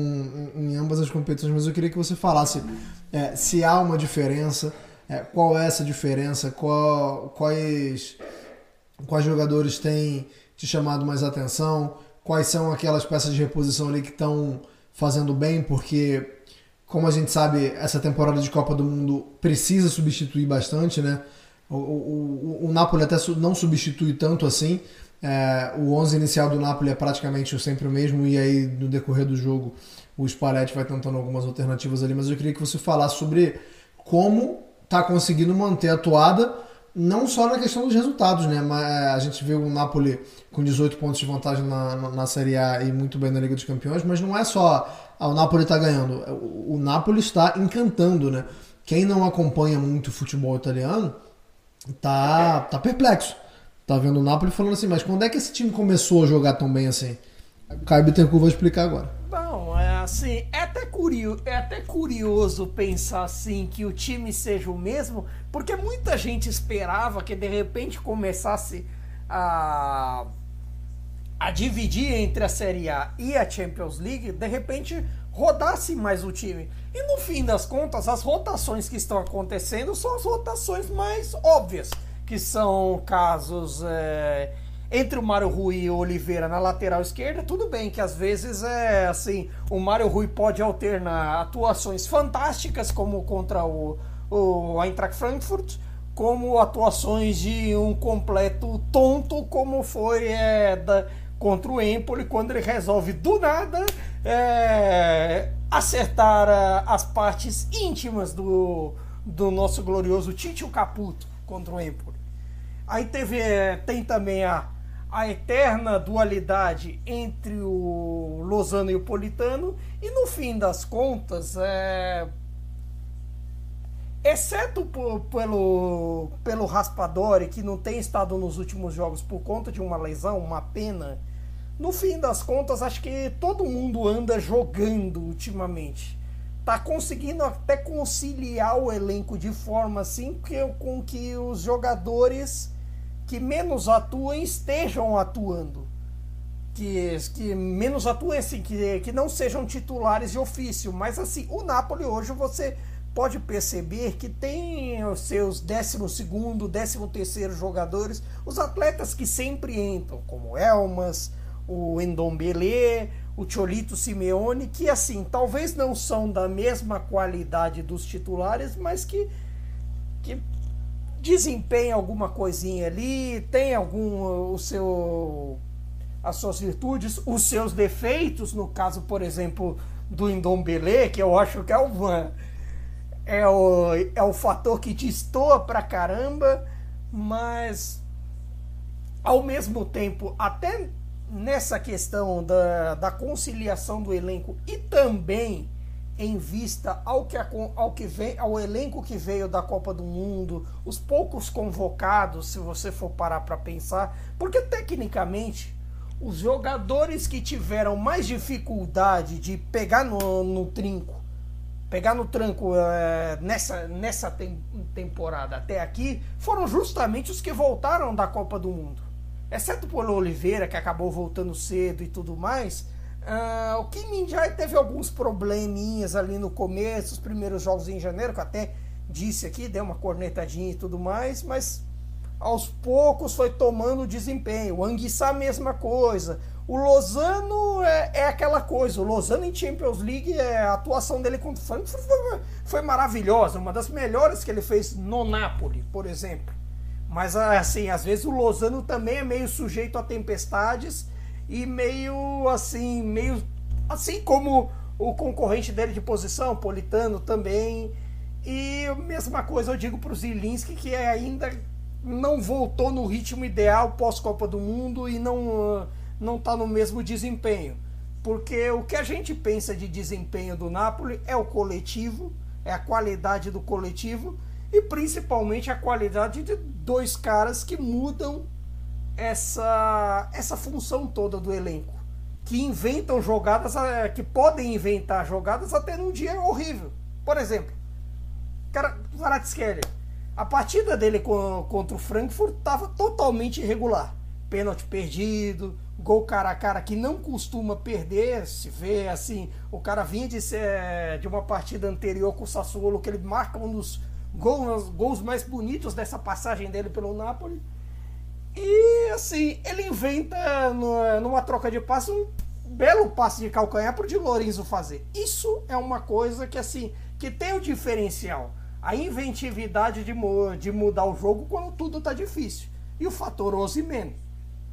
em, em ambas as competições. Mas eu queria que você falasse é, se há uma diferença, é, qual é essa diferença, qual, quais, quais jogadores têm te chamado mais atenção, quais são aquelas peças de reposição ali que estão fazendo bem, porque como a gente sabe, essa temporada de Copa do Mundo precisa substituir bastante, né? O, o, o, o Napoli até não substitui tanto assim. É, o 11 inicial do Napoli é praticamente sempre o mesmo, e aí no decorrer do jogo o Spalletti vai tentando algumas alternativas ali. Mas eu queria que você falasse sobre como tá conseguindo manter a toada, não só na questão dos resultados, né? Mas a gente vê o Napoli com 18 pontos de vantagem na, na, na Série A e muito bem na Liga dos Campeões, mas não é só ah, o Napoli está ganhando. O, o Napoli está encantando, né? Quem não acompanha muito o futebol italiano tá, tá perplexo. Tá vendo o Napoli falando assim, mas quando é que esse time começou a jogar tão bem assim? O Caio Bittencourt vai explicar agora. Bom, é assim, é até, curioso, é até curioso pensar assim que o time seja o mesmo, porque muita gente esperava que de repente começasse a a dividir entre a Série A e a Champions League, de repente rodasse mais o time. E no fim das contas, as rotações que estão acontecendo são as rotações mais óbvias, que são casos é, entre o Mário Rui e o Oliveira na lateral esquerda. Tudo bem que às vezes é assim, o Mário Rui pode alternar atuações fantásticas, como contra o, o Eintracht Frankfurt, como atuações de um completo tonto, como foi é, da, contra o Empoli, quando ele resolve do nada é, acertar a, as partes íntimas do, do nosso glorioso Tite Caputo contra o Empoli. Aí teve, é, tem também a, a eterna dualidade entre o Lozano e o Politano, e no fim das contas, é, exceto por, pelo, pelo Raspadori, que não tem estado nos últimos jogos por conta de uma lesão, uma pena no fim das contas, acho que todo mundo anda jogando ultimamente. Tá conseguindo até conciliar o elenco de forma assim que, com que os jogadores que menos atuam estejam atuando. Que, que menos atuem assim, que, que não sejam titulares de ofício. Mas assim, o Napoli hoje você pode perceber que tem os seus 12 º 13 terceiro jogadores, os atletas que sempre entram, como Elmas, o Endombele, o Cholito Simeone, que assim, talvez não são da mesma qualidade dos titulares, mas que, que desempenham alguma coisinha ali, tem algum o seu as suas virtudes, os seus defeitos, no caso, por exemplo, do Endombele, que eu acho que é uma é o, é o fator que destoa pra caramba, mas ao mesmo tempo, até nessa questão da, da conciliação do elenco e também em vista ao que, ao que vem, ao elenco que veio da Copa do Mundo, os poucos convocados, se você for parar para pensar, porque tecnicamente os jogadores que tiveram mais dificuldade de pegar no, no trinco, pegar no tranco é, nessa, nessa tem, temporada até aqui, foram justamente os que voltaram da Copa do Mundo. Exceto por Oliveira, que acabou voltando cedo e tudo mais, uh, o Kim Jae teve alguns probleminhas ali no começo, os primeiros jogos em janeiro, que até disse aqui, deu uma cornetadinha e tudo mais, mas aos poucos foi tomando desempenho. O Anguissa, mesma coisa. O Lozano é, é, aquela coisa. O Lozano em Champions League, é, a atuação dele contra o Frankfurt foi, foi maravilhosa. Uma das melhores que ele fez no Napoli, por exemplo. Mas assim, às vezes o Lozano também é meio sujeito a tempestades e meio assim, meio assim como o concorrente dele de posição, Politano também. E a mesma coisa eu digo para o Zilinski que ainda não voltou no ritmo ideal pós-Copa do Mundo e não não está no mesmo desempenho. Porque o que a gente pensa de desempenho do Napoli é o coletivo, é a qualidade do coletivo e principalmente a qualidade de dois caras que mudam essa, essa função toda do elenco. Que inventam jogadas, que podem inventar jogadas até num dia horrível. Por exemplo, cara, Varadskhelia, a partida dele contra o Frankfurt estava totalmente irregular. Pênalti perdido, gol cara a cara que não costuma perder, se vê assim, o cara vinha de, de uma partida anterior com o Sassuolo, que ele marca um dos gols, gols mais bonitos dessa passagem dele pelo Napoli. E assim, ele inventa numa, troca de passos belo passe de calcanhar para o Di Lorenzo fazer. Isso é uma coisa que assim que tem o diferencial. A inventividade de, de mudar o jogo quando tudo está difícil. E o fator Osimhen,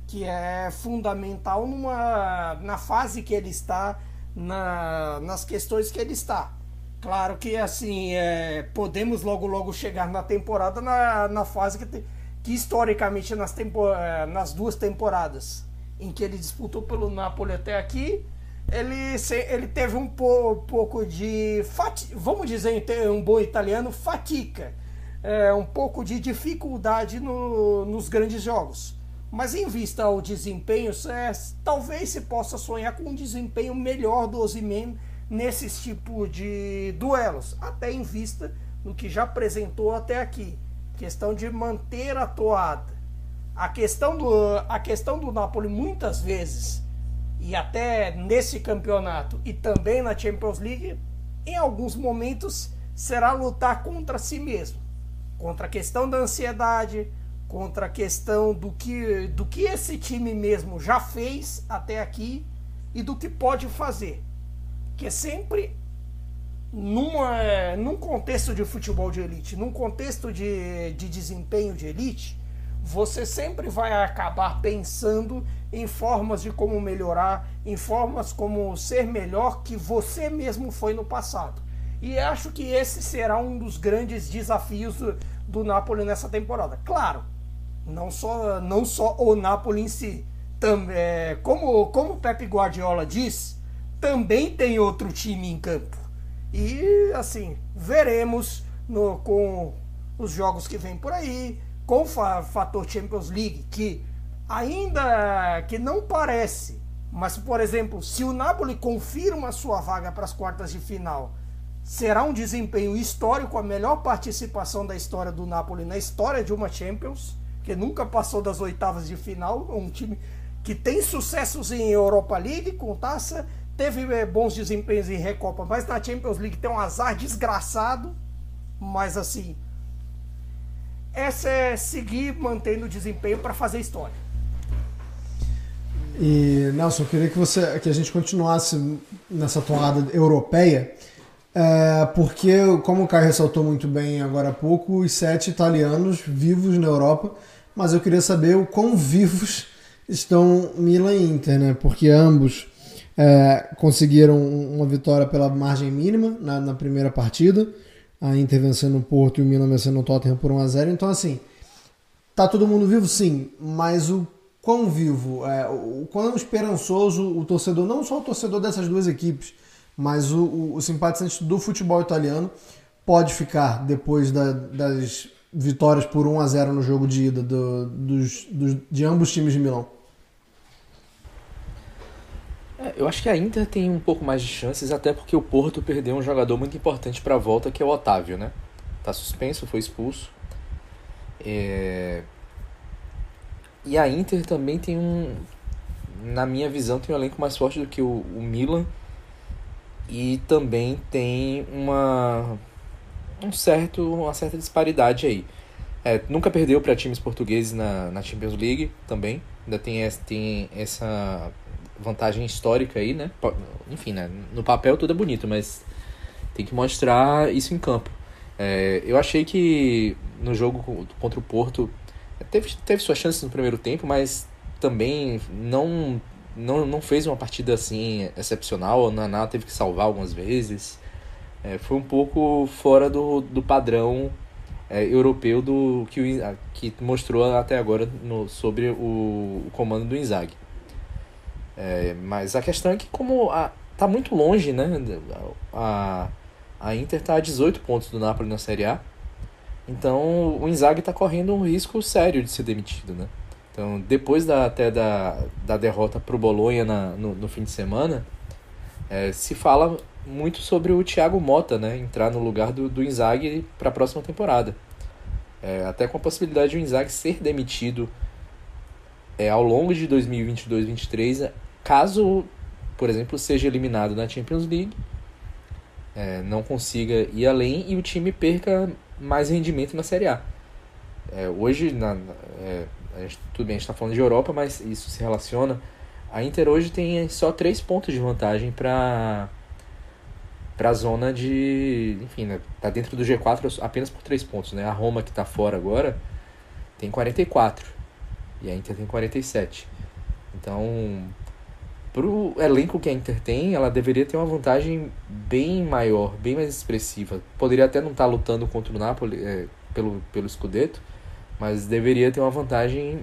que é fundamental numa, na fase que ele está, na, nas questões que ele está. Claro que assim, é, podemos logo logo chegar na temporada na, na fase que, te, que historicamente nas, tempo, é, nas duas temporadas em que ele disputou pelo Napoli até aqui, ele, ele teve um pouco de, vamos dizer um bom italiano, fatica, é, um pouco de dificuldade no, nos grandes jogos. Mas em vista ao desempenho, é, talvez se possa sonhar com um desempenho melhor do Ozyman nesses tipos de duelos, até em vista no que já apresentou até aqui. Questão de manter a toada. A questão do, a questão do Napoli muitas vezes, e até nesse campeonato e também na Champions League, em alguns momentos será lutar contra si mesmo. Contra a questão da ansiedade, contra a questão do que, do que esse time mesmo já fez até aqui e do que pode fazer que sempre numa, num contexto de futebol de elite, num contexto de, de desempenho de elite, você sempre vai acabar pensando em formas de como melhorar, em formas como ser melhor que você mesmo foi no passado. E acho que esse será um dos grandes desafios do, do Napoli nessa temporada. Claro, não só, não só o Napoli em si. Tam, é, como, como o Pep Guardiola diz, também tem outro time em campo. E assim, veremos no, com os jogos que vem por aí, com o fator Champions League, que ainda que não parece, mas por exemplo, se o Napoli confirma sua vaga para as quartas de final, será um desempenho histórico, a melhor participação da história do Napoli na história de uma Champions, que nunca passou das oitavas de final, um time que tem sucessos em Europa League com taça teve é, bons desempenhos em Recopa, mas na Champions League tem um azar desgraçado. Mas assim, essa é seguir mantendo o desempenho para fazer história. E Nelson, eu queria que você, que a gente continuasse nessa toada europeia, é, porque como o Caio ressaltou muito bem agora há pouco, os sete italianos vivos na Europa, mas eu queria saber o quão vivos estão Milan e Inter, né? Porque ambos é, conseguiram uma vitória pela margem mínima na, na, primeira partida. A Inter vencendo o Porto e o Milan vencendo o Tottenham por 1x0. Então, assim, tá todo mundo vivo? Sim, mas o quão vivo, é, o quão esperançoso o torcedor, não só o torcedor dessas duas equipes, mas o, o, o simpatizante do futebol italiano pode ficar depois da, das vitórias por 1 a 0 no jogo de ida do, dos, dos, de ambos times de Milão. É, eu acho que a Inter tem um pouco mais de chances, até porque o Porto perdeu um jogador muito importante para a volta, que é o Otávio, né? Tá suspenso, foi expulso. É... E a Inter também tem um, na minha visão, tem um elenco mais forte do que o, o Milan. E também tem uma um certo, uma certa disparidade aí. É, nunca perdeu para times portugueses na, na Champions League também. Ainda tem, tem essa vantagem histórica aí, né? Enfim, né? no papel tudo é bonito, mas tem que mostrar isso em campo. É, eu achei que no jogo contra o Porto teve, teve suas chances no primeiro tempo, mas também não, não, não fez uma partida assim excepcional. O Naná teve que salvar algumas vezes. É, foi um pouco fora do, do padrão é, europeu do que, o, que mostrou até agora no, sobre o, o comando do Inzaghi. É, mas a questão é que como a, tá muito longe, né? A, a Inter tá a 18 pontos do Napoli na Série A. Então o Inzaghi está correndo um risco sério de ser demitido, né? Então, depois da, até da, da derrota para o Bolonha na, no, no, fim de semana, é, se fala muito sobre o Thiago Mota né, entrar no lugar do, do Inzaghi para a próxima temporada. É, até com a possibilidade de o Inzaghi ser demitido é, ao longo de 2022-2023 Caso, por exemplo, seja eliminado na Champions League, é, não consiga ir além e o time perca mais rendimento na Série A. É, hoje, na, é, a gente, tudo bem, a gente está falando de Europa, mas isso se relaciona A Inter hoje tem só três pontos de vantagem para para a zona de, enfim, né, tá dentro do G4 apenas por três pontos, né? A Roma que está fora agora tem 44 e a Inter tem 47. Então, pro elenco que a Inter tem, ela deveria ter uma vantagem bem maior, bem mais expressiva. Poderia até não estar tá lutando contra o Napoli é, pelo pelo Scudetto, mas deveria ter uma vantagem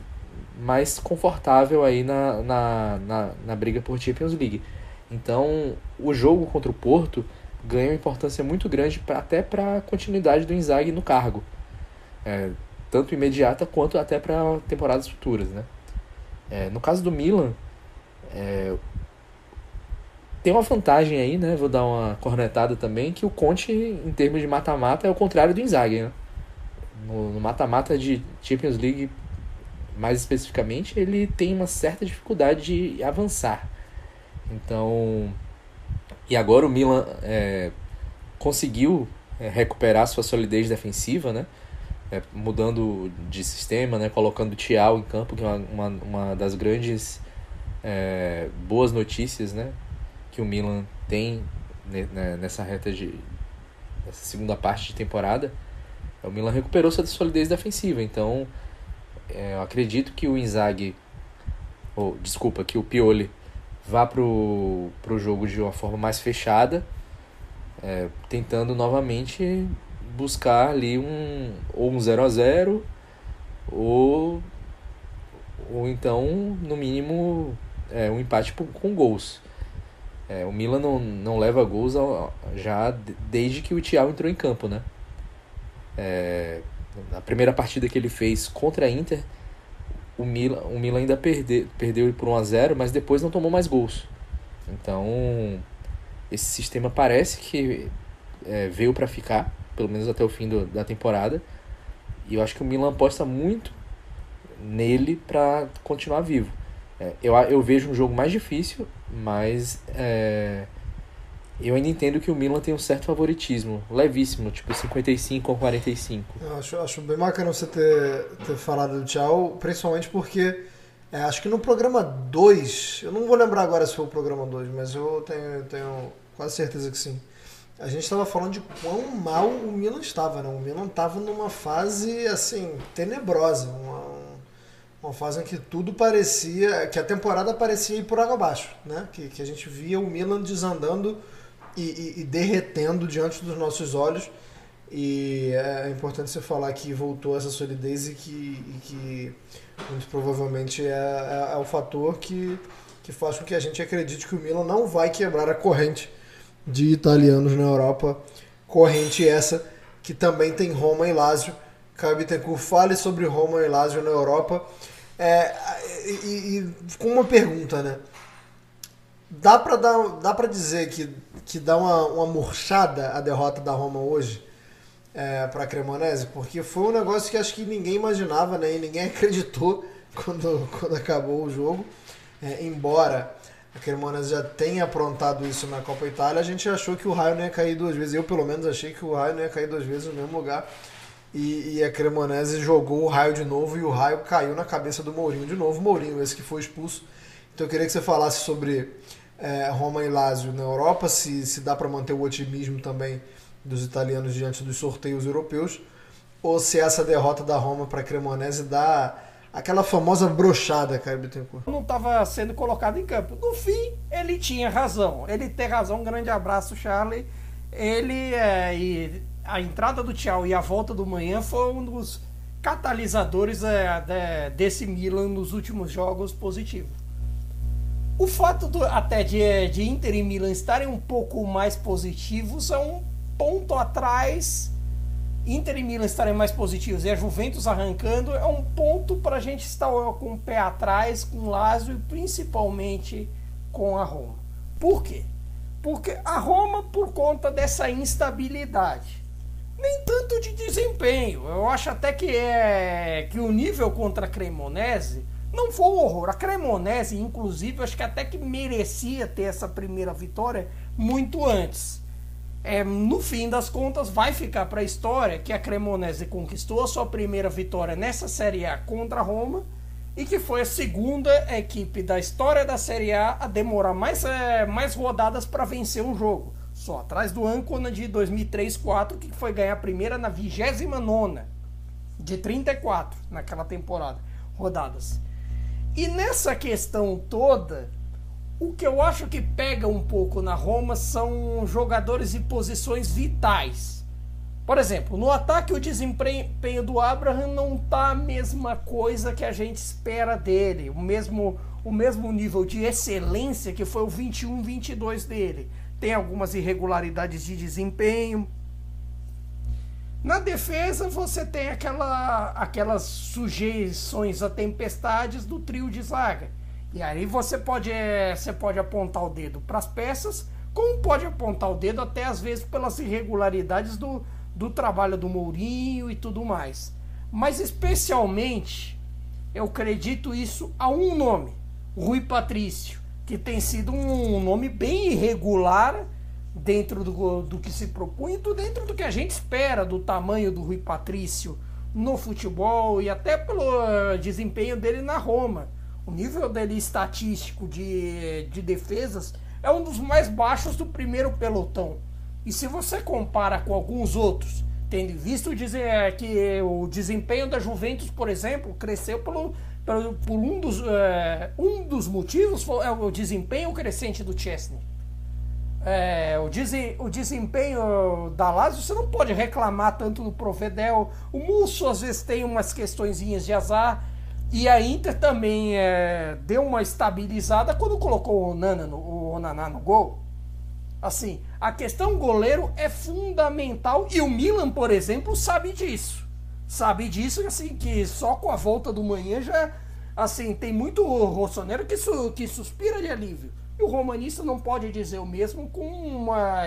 mais confortável aí na, na, na, na briga por Champions League. Então, o jogo contra o Porto ganha uma importância muito grande pra, até para a continuidade do Inzaghi no cargo. É, tanto imediata quanto até para temporadas futuras. Né? É, no caso do Milan, é, tem uma vantagem aí, né? Vou dar uma cornetada também, que o Conte, em termos de mata-mata, é o contrário do Inzaghi. Né? No mata-mata de Champions League, mais especificamente, ele tem uma certa dificuldade de avançar. Então, e agora o Milan é, conseguiu é, recuperar sua solidez defensiva, né? É, mudando de sistema, né? colocando o Thiago em campo, que é uma, uma, uma das grandes é, boas notícias né? que o Milan tem né, nessa reta de nessa segunda parte de temporada. O Milan recuperou sua solidez defensiva, então é, eu acredito que o Inzaghi, ou desculpa, que o Pioli vá pro, pro jogo de uma forma mais fechada, é, tentando novamente buscar ali um ou um 0 a 0 ou ou então no mínimo é, um empate com gols. É, o Milan não, não leva gols já desde que o Thiago entrou em campo, né? É, na primeira partida que ele fez contra a Inter, o Milan, o Milan ainda perde, perdeu por 1 a 0 mas depois não tomou mais gols. Então, esse sistema parece que é, veio para ficar, pelo menos até o fim do, da temporada. E eu acho que o Milan aposta muito nele para continuar vivo. É, eu, eu vejo um jogo mais difícil, mas é, eu ainda entendo que o Milan tem um certo favoritismo, levíssimo, tipo 55 ou 45. Eu acho, acho bem bacana você ter, ter falado do Tchau, principalmente porque é, acho que no programa 2, eu não vou lembrar agora se foi o programa 2, mas eu tenho, tenho quase certeza que sim. A gente estava falando de quão mal o Milan estava, né? O Milan estava numa fase, assim, tenebrosa, uma, uma fase em que tudo parecia, que a temporada parecia ir por água abaixo, né? Que, que a gente via o Milan desandando e, e, e, derretendo diante dos nossos olhos. E é importante você falar que voltou essa solidez e que, e que muito provavelmente é, é, é, o fator que, que faz com que a gente acredite que o Milan não vai quebrar a corrente de italianos na Europa. Corrente essa que também tem Roma e Lazio. Caio Bittencourt, fale sobre Roma e Lazio na Europa. É, e, e com uma pergunta, né? Dá para dar, dá para dizer que que dá uma, uma murchada a derrota da Roma hoje é, para a Cremonese, porque foi um negócio que acho que ninguém imaginava, né? E ninguém acreditou quando, quando acabou o jogo. É, embora a Cremonese já tenha aprontado isso na Copa Itália, a gente achou que o raio não ia cair duas vezes. Eu, pelo menos, achei que o raio não ia cair duas vezes no mesmo lugar. E, e, a Cremonese jogou o raio de novo e o raio caiu na cabeça do Mourinho de novo. Mourinho, esse que foi expulso. Então eu queria que você falasse sobre é, Roma e Lazio na Europa, se, se dá para manter o otimismo também dos italianos diante dos sorteios europeus, ou se essa derrota da Roma para a Cremonese dá aquela famosa brochada, Caio Bittencourt. Não estava sendo colocado em campo. No fim, ele tinha razão. Ele tem razão. Um grande abraço, Charlie. Ele é, e a entrada do Thiago e a volta do Manhã foi um dos catalisadores é, de, desse Milan nos últimos jogos positivos. O fato do, até de, de Inter e Milan estarem um pouco mais positivos é um ponto atrás. Inter e Milan estarem mais positivos e a Juventus arrancando é um ponto para a gente estar com o pé atrás com o Lazio e principalmente com a Roma. Por quê? Porque a Roma, por conta dessa instabilidade, nem tanto de desempenho, eu acho até que é que o nível contra a Cremonese não foi um horror. A Cremonese, inclusive, acho que até que merecia ter essa primeira vitória muito antes. É, no fim das contas, vai ficar para a história que a Cremonese conquistou a sua primeira vitória nessa Série A contra a Roma e que foi a segunda equipe da história da Série A a demorar mais, é, mais rodadas para vencer um jogo. Só atrás do Ancona de 2003-4, que foi ganhar a primeira na 29 de 34 naquela temporada, rodadas. E nessa questão toda, o que eu acho que pega um pouco na Roma são jogadores e posições vitais. Por exemplo, no ataque o desempenho do Abraham não tá a mesma coisa que a gente espera dele, o mesmo o mesmo nível de excelência que foi o 21-22 dele. Tem algumas irregularidades de desempenho. Na defesa você tem aquela, aquelas sujeições a tempestades do trio de zaga. E aí você pode, é, você pode apontar o dedo para as peças, como pode apontar o dedo até às vezes pelas irregularidades do, do trabalho do Mourinho e tudo mais. Mas especialmente eu acredito isso a um nome, Rui Patrício, que tem sido um nome bem irregular dentro do, do que se propõe e dentro do que a gente espera do tamanho do Rui Patrício no futebol e até pelo eh, desempenho dele na Roma. O nível dele estatístico de, de defesas é um dos mais baixos do primeiro pelotão. E se você compara com alguns outros, tendo visto dizer é, que o desempenho da Juventus, por exemplo, cresceu pelo por um dos, é, um dos motivos é o desempenho crescente do Chesney. É, o, dese, o desempenho da Lazio você não pode reclamar tanto no Provedel. O Musso às vezes tem umas questõezinhas de azar. E a Inter também é, deu uma estabilizada quando colocou o, Nana no, o Onaná no gol. Assim, a questão goleiro é fundamental e o Milan, por exemplo, sabe disso. Sabe disso, assim, que só com a volta do manhã já, assim, tem muito rossoneiro que, su, que suspira de alívio. E o romanista não pode dizer o mesmo com, uma,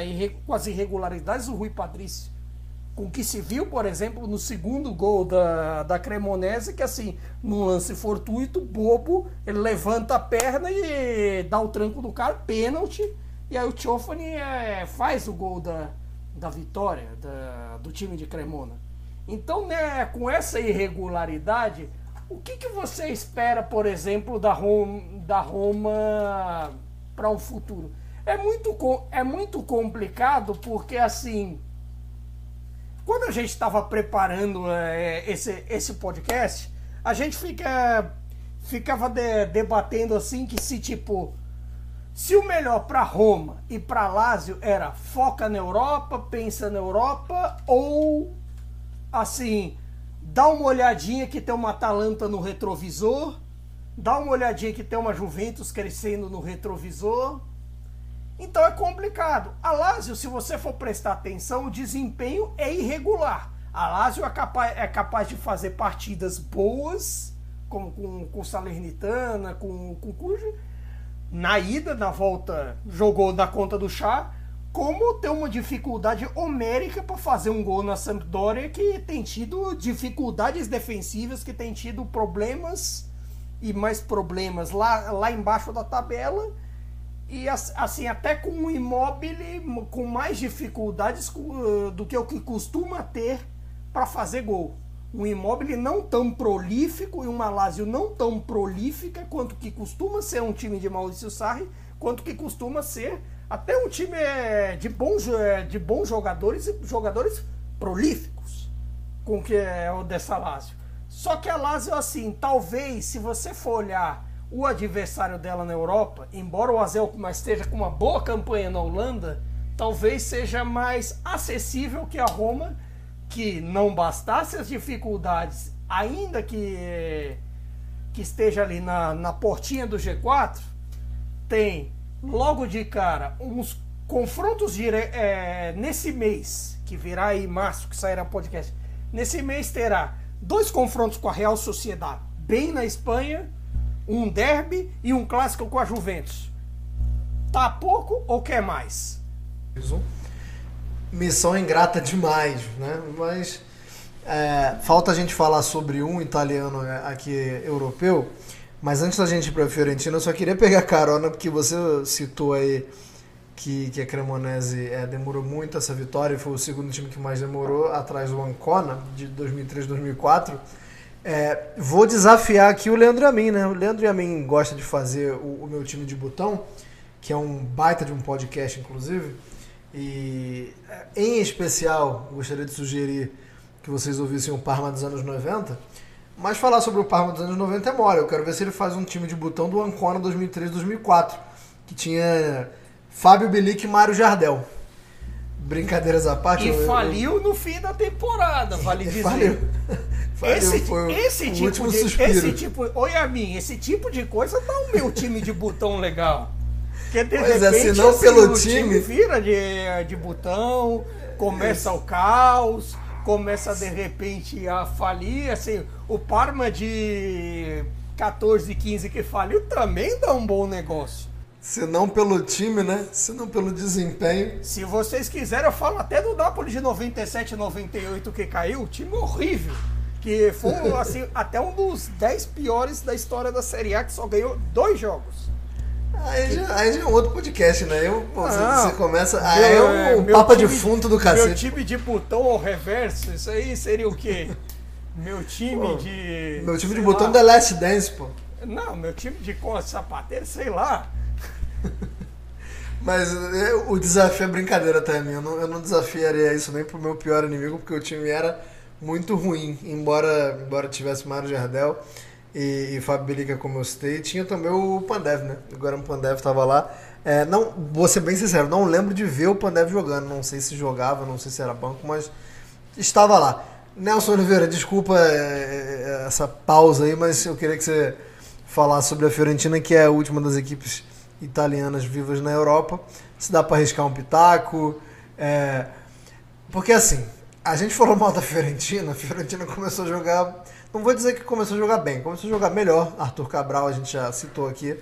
com as irregularidades do Rui Patrício. Com que se viu, por exemplo, no segundo gol da, da Cremonese, que assim, num lance fortuito, bobo, ele levanta a perna e dá o tranco do cara, pênalti e aí o Tchofani é, faz o gol da, da vitória da, do time de Cremona. Então, né, com essa irregularidade, o que, que você espera, por exemplo, da Roma, da Roma para o futuro? É muito, é muito complicado porque, assim, quando a gente estava preparando é, esse, esse podcast, a gente fica, ficava de, debatendo assim que se, tipo, se o melhor para Roma e para Lazio era foca na Europa, pensa na Europa, ou assim, dá uma olhadinha que tem uma Atalanta no retrovisor, dá uma olhadinha que tem uma Juventus crescendo no retrovisor. Então é complicado. A Lazio, se você for prestar atenção, o desempenho é irregular. A Lazio é capaz, é capaz de fazer partidas boas, como com, com Salernitana, com, com Cujo, na ida, na volta, jogou na conta do chá, como ter uma dificuldade homérica para fazer um gol na Sampdoria que tem tido dificuldades defensivas, que tem tido problemas e mais problemas lá, lá embaixo da tabela. E assim até com um imóvel com mais dificuldades do que o que costuma ter para fazer gol. Um imóvel não tão prolífico e uma Lazio não tão prolífica quanto que costuma ser um time de Maurício Sarri, quanto que costuma ser até um time é, de bons, é, de bons jogadores e jogadores prolíficos com que é o dessa Lazio. Só que a Lazio, assim, talvez se você for olhar o adversário dela na Europa, embora o Azel esteja com uma boa campanha na Holanda, talvez seja mais acessível que a Roma que não bastasse as dificuldades, ainda que, que esteja ali na, na portinha do G4, tem logo de cara uns confrontos dire é, nesse mês, que virá aí março, que sairá podcast. Nesse mês terá dois confrontos com a Real Sociedade, bem na Espanha, um derby e um clássico com a Juventus. Tá pouco ou quer mais? missão ingrata demais, né? Mas é, falta a gente falar sobre um italiano aqui europeu. Mas antes da gente ir para a Fiorentina, eu só queria pegar carona porque você citou aí que, que a Cremonese é, demorou muito essa vitória e foi o segundo time que mais demorou, atrás do Ancona, de 2003-2004. É, vou desafiar aqui o Leandro Yamin, né? O Leandro Yamin gosta de fazer o, o meu time de botão, que é um baita de um podcast, inclusive. E, em especial, gostaria de sugerir que vocês ouvissem o Parma dos anos 90. Mas falar sobre o Parma dos anos 90 é mole. Eu quero ver se ele faz um time de botão do Ancona 2003-2004, que tinha Fábio Bilic e Mário Jardel. Brincadeiras à parte. E eu- eu- faliu no fim da temporada, vale dizer. Faliu. Faliu, Esse, foi esse o tipo último de, suspiro. esse tipo, oi a mim, esse tipo de coisa dá o meu time de botão legal. Porque de Pois é, repente se não assim, pelo o time- vira de, de botão, começa o caos, começa de repente a falir, assim, o Parma de 14, 15 que faliu também dá um bom negócio. Se não pelo time, né? Se não pelo desempenho. Se vocês quiserem, eu falo até do Napoli de 97 98 que caiu, time horrível. Que foi assim, até um dos 10 piores da história da Série A, que só ganhou dois jogos. Aí já, aí já é um outro podcast, né? Eu, pô, você, você começa. Meu- Aí é um meu papo time- defunto do Meu cacete. time de botão ao reverso, isso aí seria o quê? Meu time Pô, de. Meu time de botão lá. da Last Dance, pô. Não, meu time de sapateiro, sei lá. Mas é, o desafio é brincadeira também. Eu não, eu não desafiaria isso nem pro meu pior inimigo, porque o time era muito ruim. Embora, embora tivesse Mário Jardel e, e Fábio Belica, como eu citei, tinha também o Pandev, né? Agora o Pandev tava lá. É, não, vou ser bem sincero, não lembro de ver o Pandev jogando. Não sei se jogava, não sei se era banco, mas estava lá. Nelson Oliveira, desculpa é, é, essa pausa aí, mas eu queria que você falasse sobre a Fiorentina, que é a última das equipes italianas vivas na Europa. Se dá para arriscar um pitaco. é, Porque assim, a gente falou mal da Fiorentina, a Fiorentina começou a jogar. Não vou dizer que começou a jogar bem, começou a jogar melhor. Arthur Cabral, a gente já citou aqui.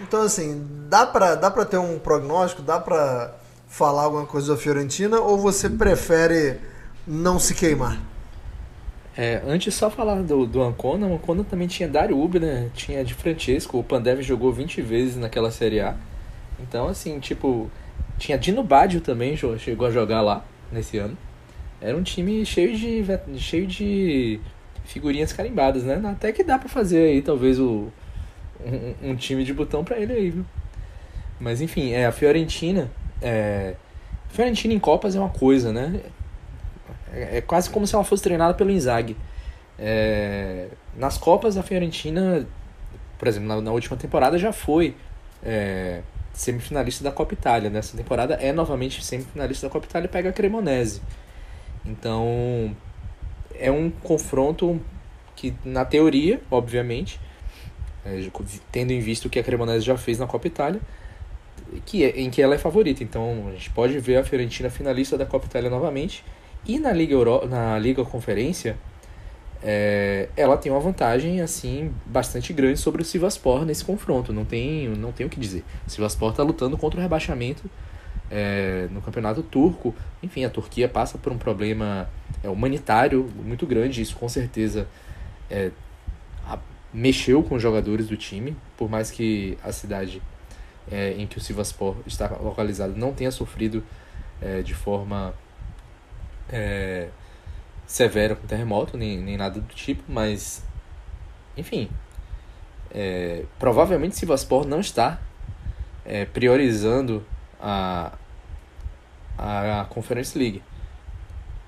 Então, assim, dá pra, dá pra ter um prognóstico, dá pra falar alguma coisa da Fiorentina, ou você prefere não se queimar? É, antes só falar do, do Ancona, o Ancona também tinha Dario Ubi, né? Tinha de Francesco, o Pandev jogou 20 vezes naquela Série A. Então, assim, tipo, tinha Dino Baggio também, chegou a jogar lá nesse ano. Era um time cheio de, cheio de figurinhas carimbadas, né? Até que dá pra fazer aí, talvez, o, um, um time de botão pra ele aí, viu? Mas enfim, é, a Fiorentina. É, Fiorentina em Copas é uma coisa, né? É, é quase como se ela fosse treinada pelo Inzaghi. É, nas Copas, a Fiorentina, por exemplo, na, na última temporada já foi é, semifinalista da Copa Itália. Nessa temporada é novamente semifinalista da Copa Itália e pega a Cremonese. Então, é um confronto que, na teoria, obviamente, é, tendo em vista o que a Cremonese já fez na Copa Itália, que é, em que ela é favorita. Então, a gente pode ver a Fiorentina finalista da Copa Itália novamente. E na Liga, Euro... na Liga Conferência, é, ela tem uma vantagem assim bastante grande sobre o Sivaspor nesse confronto. Não tem, não tem o que dizer. O Sivaspor está lutando contra o rebaixamento é, no campeonato turco. Enfim, a Turquia passa por um problema é, humanitário muito grande. Isso com certeza é, a- mexeu com os jogadores do time, por mais que a cidade é, em que o Sivaspor está localizado não tenha sofrido é, de forma é, severa com terremoto, nem, nem nada do tipo, mas enfim, é, provavelmente Sivaspor não está é, priorizando a, a Conference League,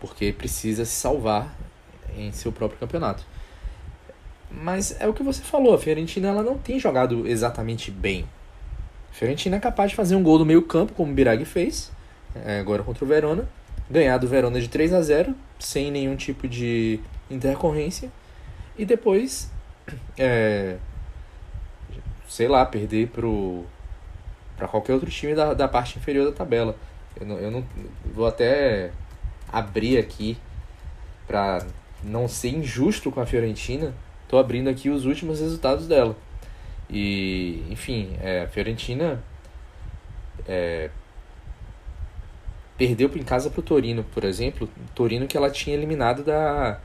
porque precisa se salvar em seu próprio campeonato. Mas é o que você falou, a Fiorentina ela não tem jogado exatamente bem. A Fiorentina é capaz de fazer um gol do meio campo, como o Biraghi fez, é, agora contra o Verona, ganhar do Verona de 3 a 0 sem nenhum tipo de intercorrência, e depois, é, sei lá, perder pro para qualquer outro time da, da parte inferior da tabela. Eu não, eu não vou até abrir aqui para não ser injusto com a Fiorentina. Tô abrindo aqui os últimos resultados dela. E, enfim, é, a Fiorentina é, perdeu em casa pro Torino, por exemplo. Torino que ela tinha eliminado da,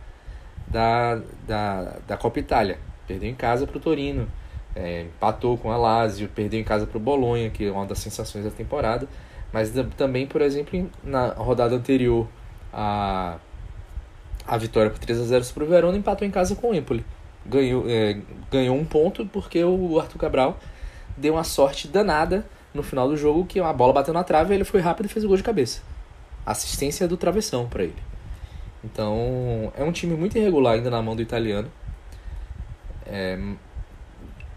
da, da, da Copa Itália. Perdeu em casa pro Torino. É, empatou com a Lazio, perdeu em casa pro Bolonha, que é uma das sensações da temporada. Mas também, por exemplo, em- na rodada anterior a, a vitória por 3 a 0 sobre o Verona empatou em casa com o Empoli. Ganhou, é, ganhou um ponto porque o Arthur Cabral deu uma sorte danada no final do jogo que a bola bateu na trave, ele foi rápido e fez o gol de cabeça. Assistência do travessão para ele. Então, é um time muito irregular ainda na mão do italiano. É,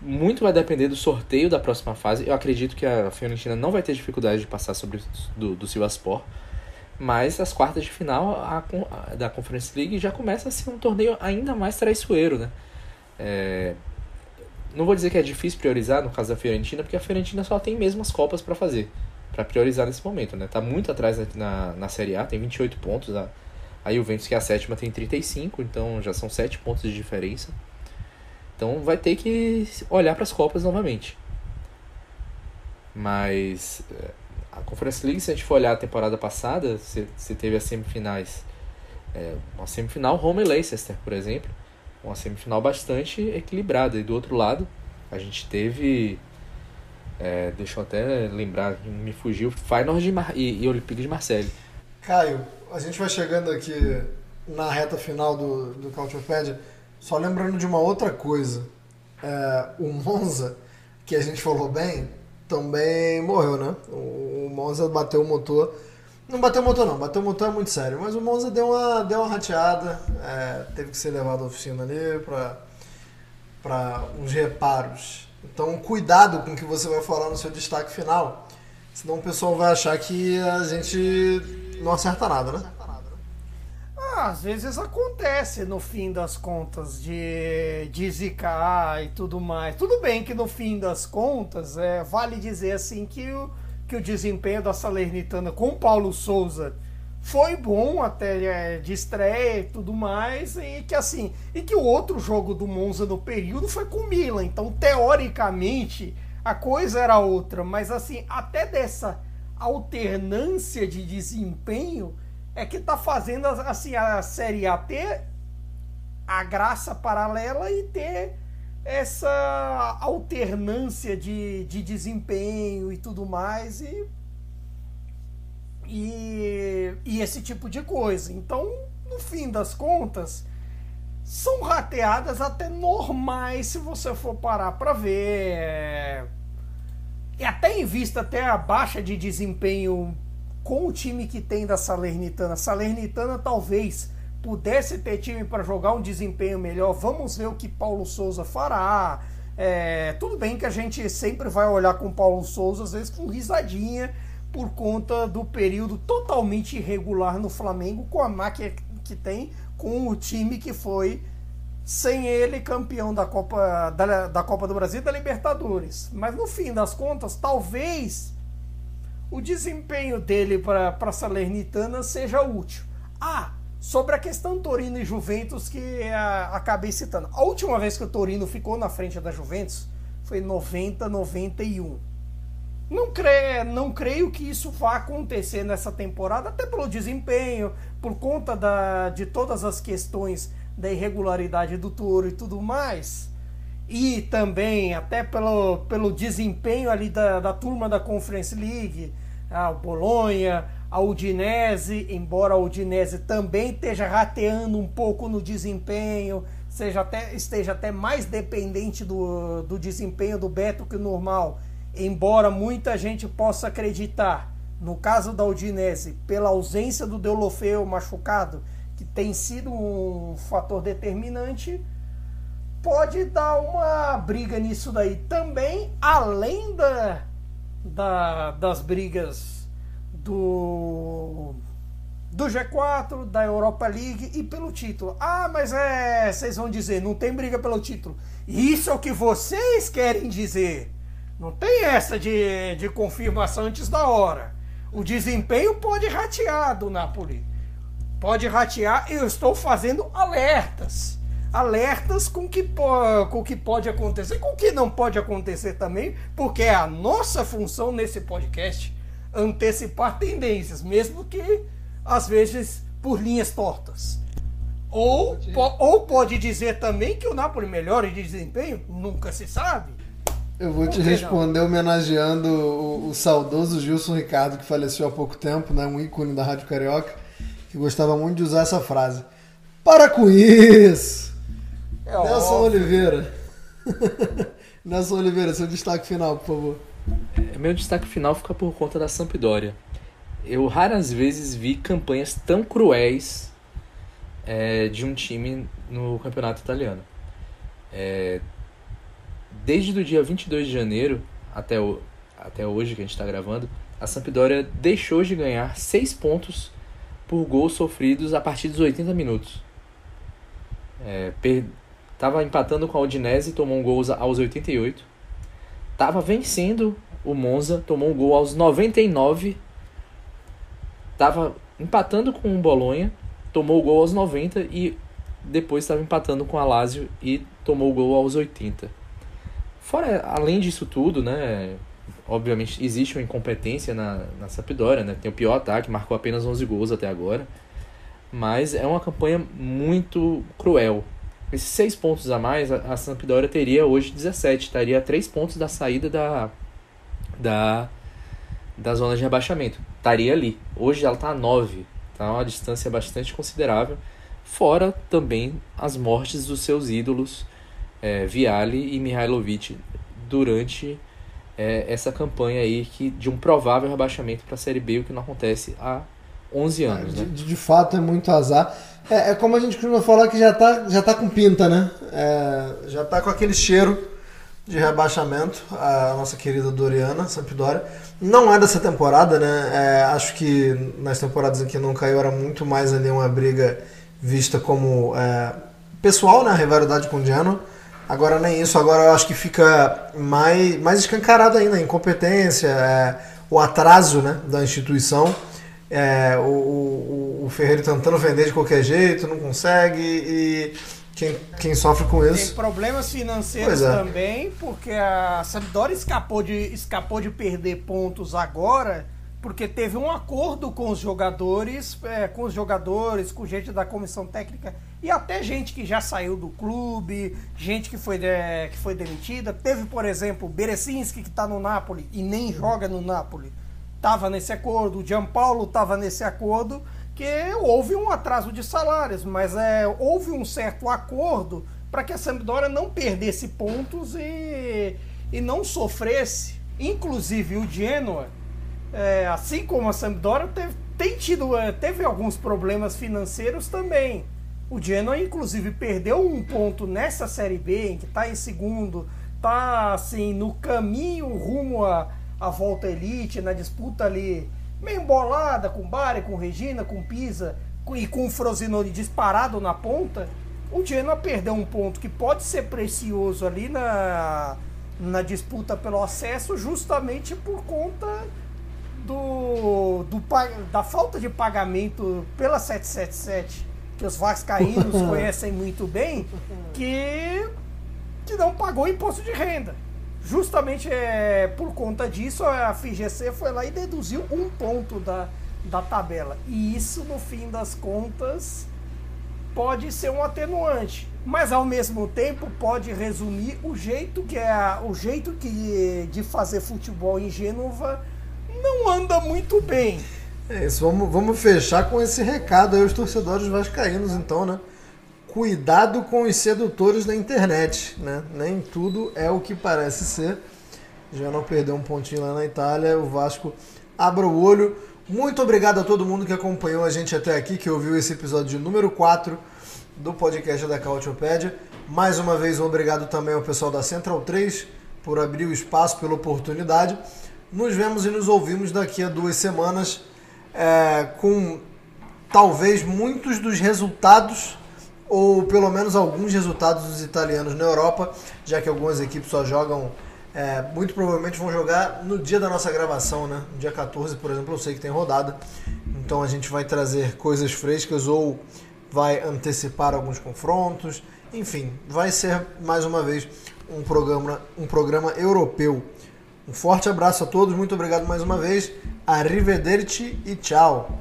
muito vai depender do sorteio da próxima fase. Eu acredito que a Fiorentina não vai ter dificuldade de passar sobre do, do Sivaspor. Mas as quartas de final a, a, da Conference League já começa a ser um torneio ainda mais traiçoeiro, né? É, não vou dizer que é difícil priorizar no caso da Fiorentina, porque a Fiorentina só tem mesmo as Copas para fazer, para priorizar nesse momento, né? Tá muito atrás na, na Série A, tem 28 pontos, a, a Juventus, que é a sétima, tem 35, então já são 7 pontos de diferença. Então vai ter que olhar para as Copas novamente. Mas é, a Conference League, se a gente for olhar a temporada passada, você, teve as semifinais. É, uma semifinal Roma e Leicester, por exemplo uma semifinal bastante equilibrada. E do outro lado, a gente teve. É, deixa eu até lembrar, me fugiu, Feyenoord Mar e, e Olympique de Marseille. Caio, a gente vai chegando aqui na reta final do, do Couchopédia, só lembrando de uma outra coisa. É, o Monza, que a gente falou bem, também morreu, né? O, Monza bateu o motor não bateu o motor não, bateu o motor é muito sério, mas o Monza deu uma, deu uma rateada, é, teve que ser levado à oficina ali para uns reparos. Então cuidado com o que você vai falar no seu destaque final, senão o pessoal vai achar que a gente não acerta nada, né? Às vezes acontece no fim das contas de, de zicar e tudo mais. Tudo bem que no fim das contas, é, vale dizer assim que o que o desempenho da Salernitana com o Paulo Souza foi bom até é, de estreia e tudo mais, e que assim, e que o outro jogo do Monza no período foi com o Milan, então teoricamente a coisa era outra, mas assim, até dessa alternância de desempenho é que tá fazendo assim a Série A ter a graça paralela e ter essa alternância de, de desempenho e tudo mais e, e, e esse tipo de coisa. Então, no fim das contas, são rateadas até normais se você for parar para ver. E até em vista até a baixa de desempenho com o time que tem da Salernitana. Salernitana talvez pudesse ter time para jogar um desempenho melhor, vamos ver o que Paulo Souza fará. É, tudo bem que a gente sempre vai olhar com Paulo Souza, às vezes com risadinha, por conta do período totalmente irregular no Flamengo, com a máquina que tem, com o time que foi sem ele campeão da Copa, da, da Copa do Brasil e da Libertadores. Mas no fim das contas, talvez o desempenho dele para a Salernitana seja útil. Ah, Sobre a questão Torino e Juventus, que acabei citando. A última vez que o Torino ficou na frente da Juventus foi 90, 91. Não, cre... não creio que isso vá acontecer nessa temporada, até pelo desempenho, por conta da... de todas as questões da irregularidade do Toro e tudo mais. E também até pelo, pelo desempenho ali da, da turma da Conference League, a Bolonha, a Udinese, embora a Udinese também esteja rateando um pouco no desempenho, seja até, esteja até mais dependente do, do desempenho do Beto que o normal, embora muita gente possa acreditar, no caso da Udinese, pela ausência do Deulofeu machucado, que tem sido um fator determinante, pode dar uma briga nisso daí também, além da, da das brigas do do G4, da Europa League e pelo título. Ah, mas é, vocês vão dizer, não tem briga pelo título. Isso é o que vocês querem dizer. Não tem essa de, de confirmação antes da hora. O desempenho pode ratear do Napoli. Pode ratear, eu estou fazendo alertas. Alertas com que, com o que pode acontecer, com o que não pode acontecer também, porque é a nossa função nesse podcast antecipar tendências, mesmo que às vezes por linhas tortas. Ou, po ou pode dizer também que o Napoli melhora de desempenho, nunca se sabe. Eu vou te responder não? homenageando o, o, saudoso Gilson Ricardo, que faleceu há pouco tempo, né, um ícone da Rádio Carioca, que gostava muito de usar essa frase. Para com isso! É Nelson óbvio. Oliveira. Nelson Oliveira, seu destaque final, por favor. Meu destaque final fica por conta da Sampdoria. Eu raras vezes vi campanhas tão cruéis é, de um time no campeonato italiano. É, desde o dia 22 de janeiro até, o, até hoje que a gente está gravando, a Sampdoria deixou de ganhar 6 pontos por gols sofridos a partir dos 80 minutos. É, per, tava empatando com a Udinese, tomou um gol aos 88. Tava vencendo o Monza, tomou um gol aos 99. Tava empatando com o Bolonha, tomou o gol aos 90 e depois estava empatando com a Lazio e tomou o gol aos 80. Fora, além disso tudo, né, obviamente existe uma incompetência na, na Sampdoria, né, tem o pior ataque, marcou apenas 11 gols até agora, mas é uma campanha muito cruel. Esses seis pontos a mais, a, a Sampdoria teria hoje 17, estaria a 3 pontos da saída da, da, da zona de rebaixamento. Estaria ali. Hoje ela está a 9, tá uma distância bastante considerável. Fora também as mortes dos seus ídolos, é, Viali e Mihailovic, durante é, essa campanha aí que, de um provável rebaixamento para a Série B, o que não acontece há 11 anos. De, Né? de- de fato é muito azar. É, é como a gente costuma falar que já tá, já tá com pinta, né? É, já tá com aquele cheiro de rebaixamento, a nossa querida Doriana, Sampdoria. Não é dessa temporada, né? É, acho que nas temporadas em que não caiu era muito mais ali uma briga vista como é, pessoal, né? A rivalidade com o Genoa. Agora nem isso, agora eu acho que fica mais, mais escancarado ainda a incompetência, é, o atraso né, da instituição. É, o, o, o Ferreira tentando vender de qualquer jeito, não consegue, e quem, quem sofre com Tem isso. problemas financeiros é. também, porque a Sampdoria escapou de, escapou de perder pontos agora, porque teve um acordo com os jogadores, é, com os jogadores, com gente da comissão técnica e até gente que já saiu do clube, gente que foi, de- que foi demitida. Teve, por exemplo, Berecinski, que está no Napoli e nem joga no Napoli. Estava nesse acordo, o Gianpaulo estava nesse acordo, que houve um atraso de salários, mas é, houve um certo acordo para que a Sampdoria não perdesse pontos e, e não sofresse. Inclusive o Genoa, é, assim como a Sampdoria, teve, tem tido, é, teve alguns problemas financeiros também. O Genoa, inclusive, perdeu um ponto nessa Série B, em que está em segundo, está assim, no caminho rumo à, à volta elite, na disputa ali, meio embolada com Bari, com Regina, com Pisa com- e com o Frosinone disparado na ponta. O Genoa perdeu um ponto que pode ser precioso ali na, na disputa pelo acesso, justamente por conta do, do da falta de pagamento pela 777, que os vascaínos conhecem muito bem, que, que não pagou imposto de renda. Justamente é, por conta disso, a FGC foi lá e deduziu um ponto da, da tabela. E isso, no fim das contas, pode ser um atenuante, mas ao mesmo tempo pode resumir o jeito que é o jeito que de fazer futebol em Gênova não anda muito bem. É isso, vamos, vamos fechar com esse recado aí aos torcedores vascaínos, então, né? Cuidado com os sedutores da internet, né? Nem tudo é o que parece ser. Já não perdeu um pontinho lá na Itália, o Vasco abra o olho. Muito obrigado a todo mundo que acompanhou a gente até aqui, que ouviu esse episódio número 4 do podcast da Cautiopédia. Mais uma vez, um obrigado também ao pessoal da Central 3 por abrir o espaço, pela oportunidade. Nos vemos e nos ouvimos daqui a duas semanas é, com talvez muitos dos resultados, ou pelo menos alguns resultados dos italianos na Europa, já que algumas equipes só jogam, é, muito provavelmente vão jogar no dia da nossa gravação, né? No dia 14, por exemplo, eu sei que tem rodada, então a gente vai trazer coisas frescas ou vai antecipar alguns confrontos, enfim, vai ser mais uma vez um programa, um programa europeu. Um forte abraço a todos, muito obrigado mais uma vez. Arrivederci e tchau.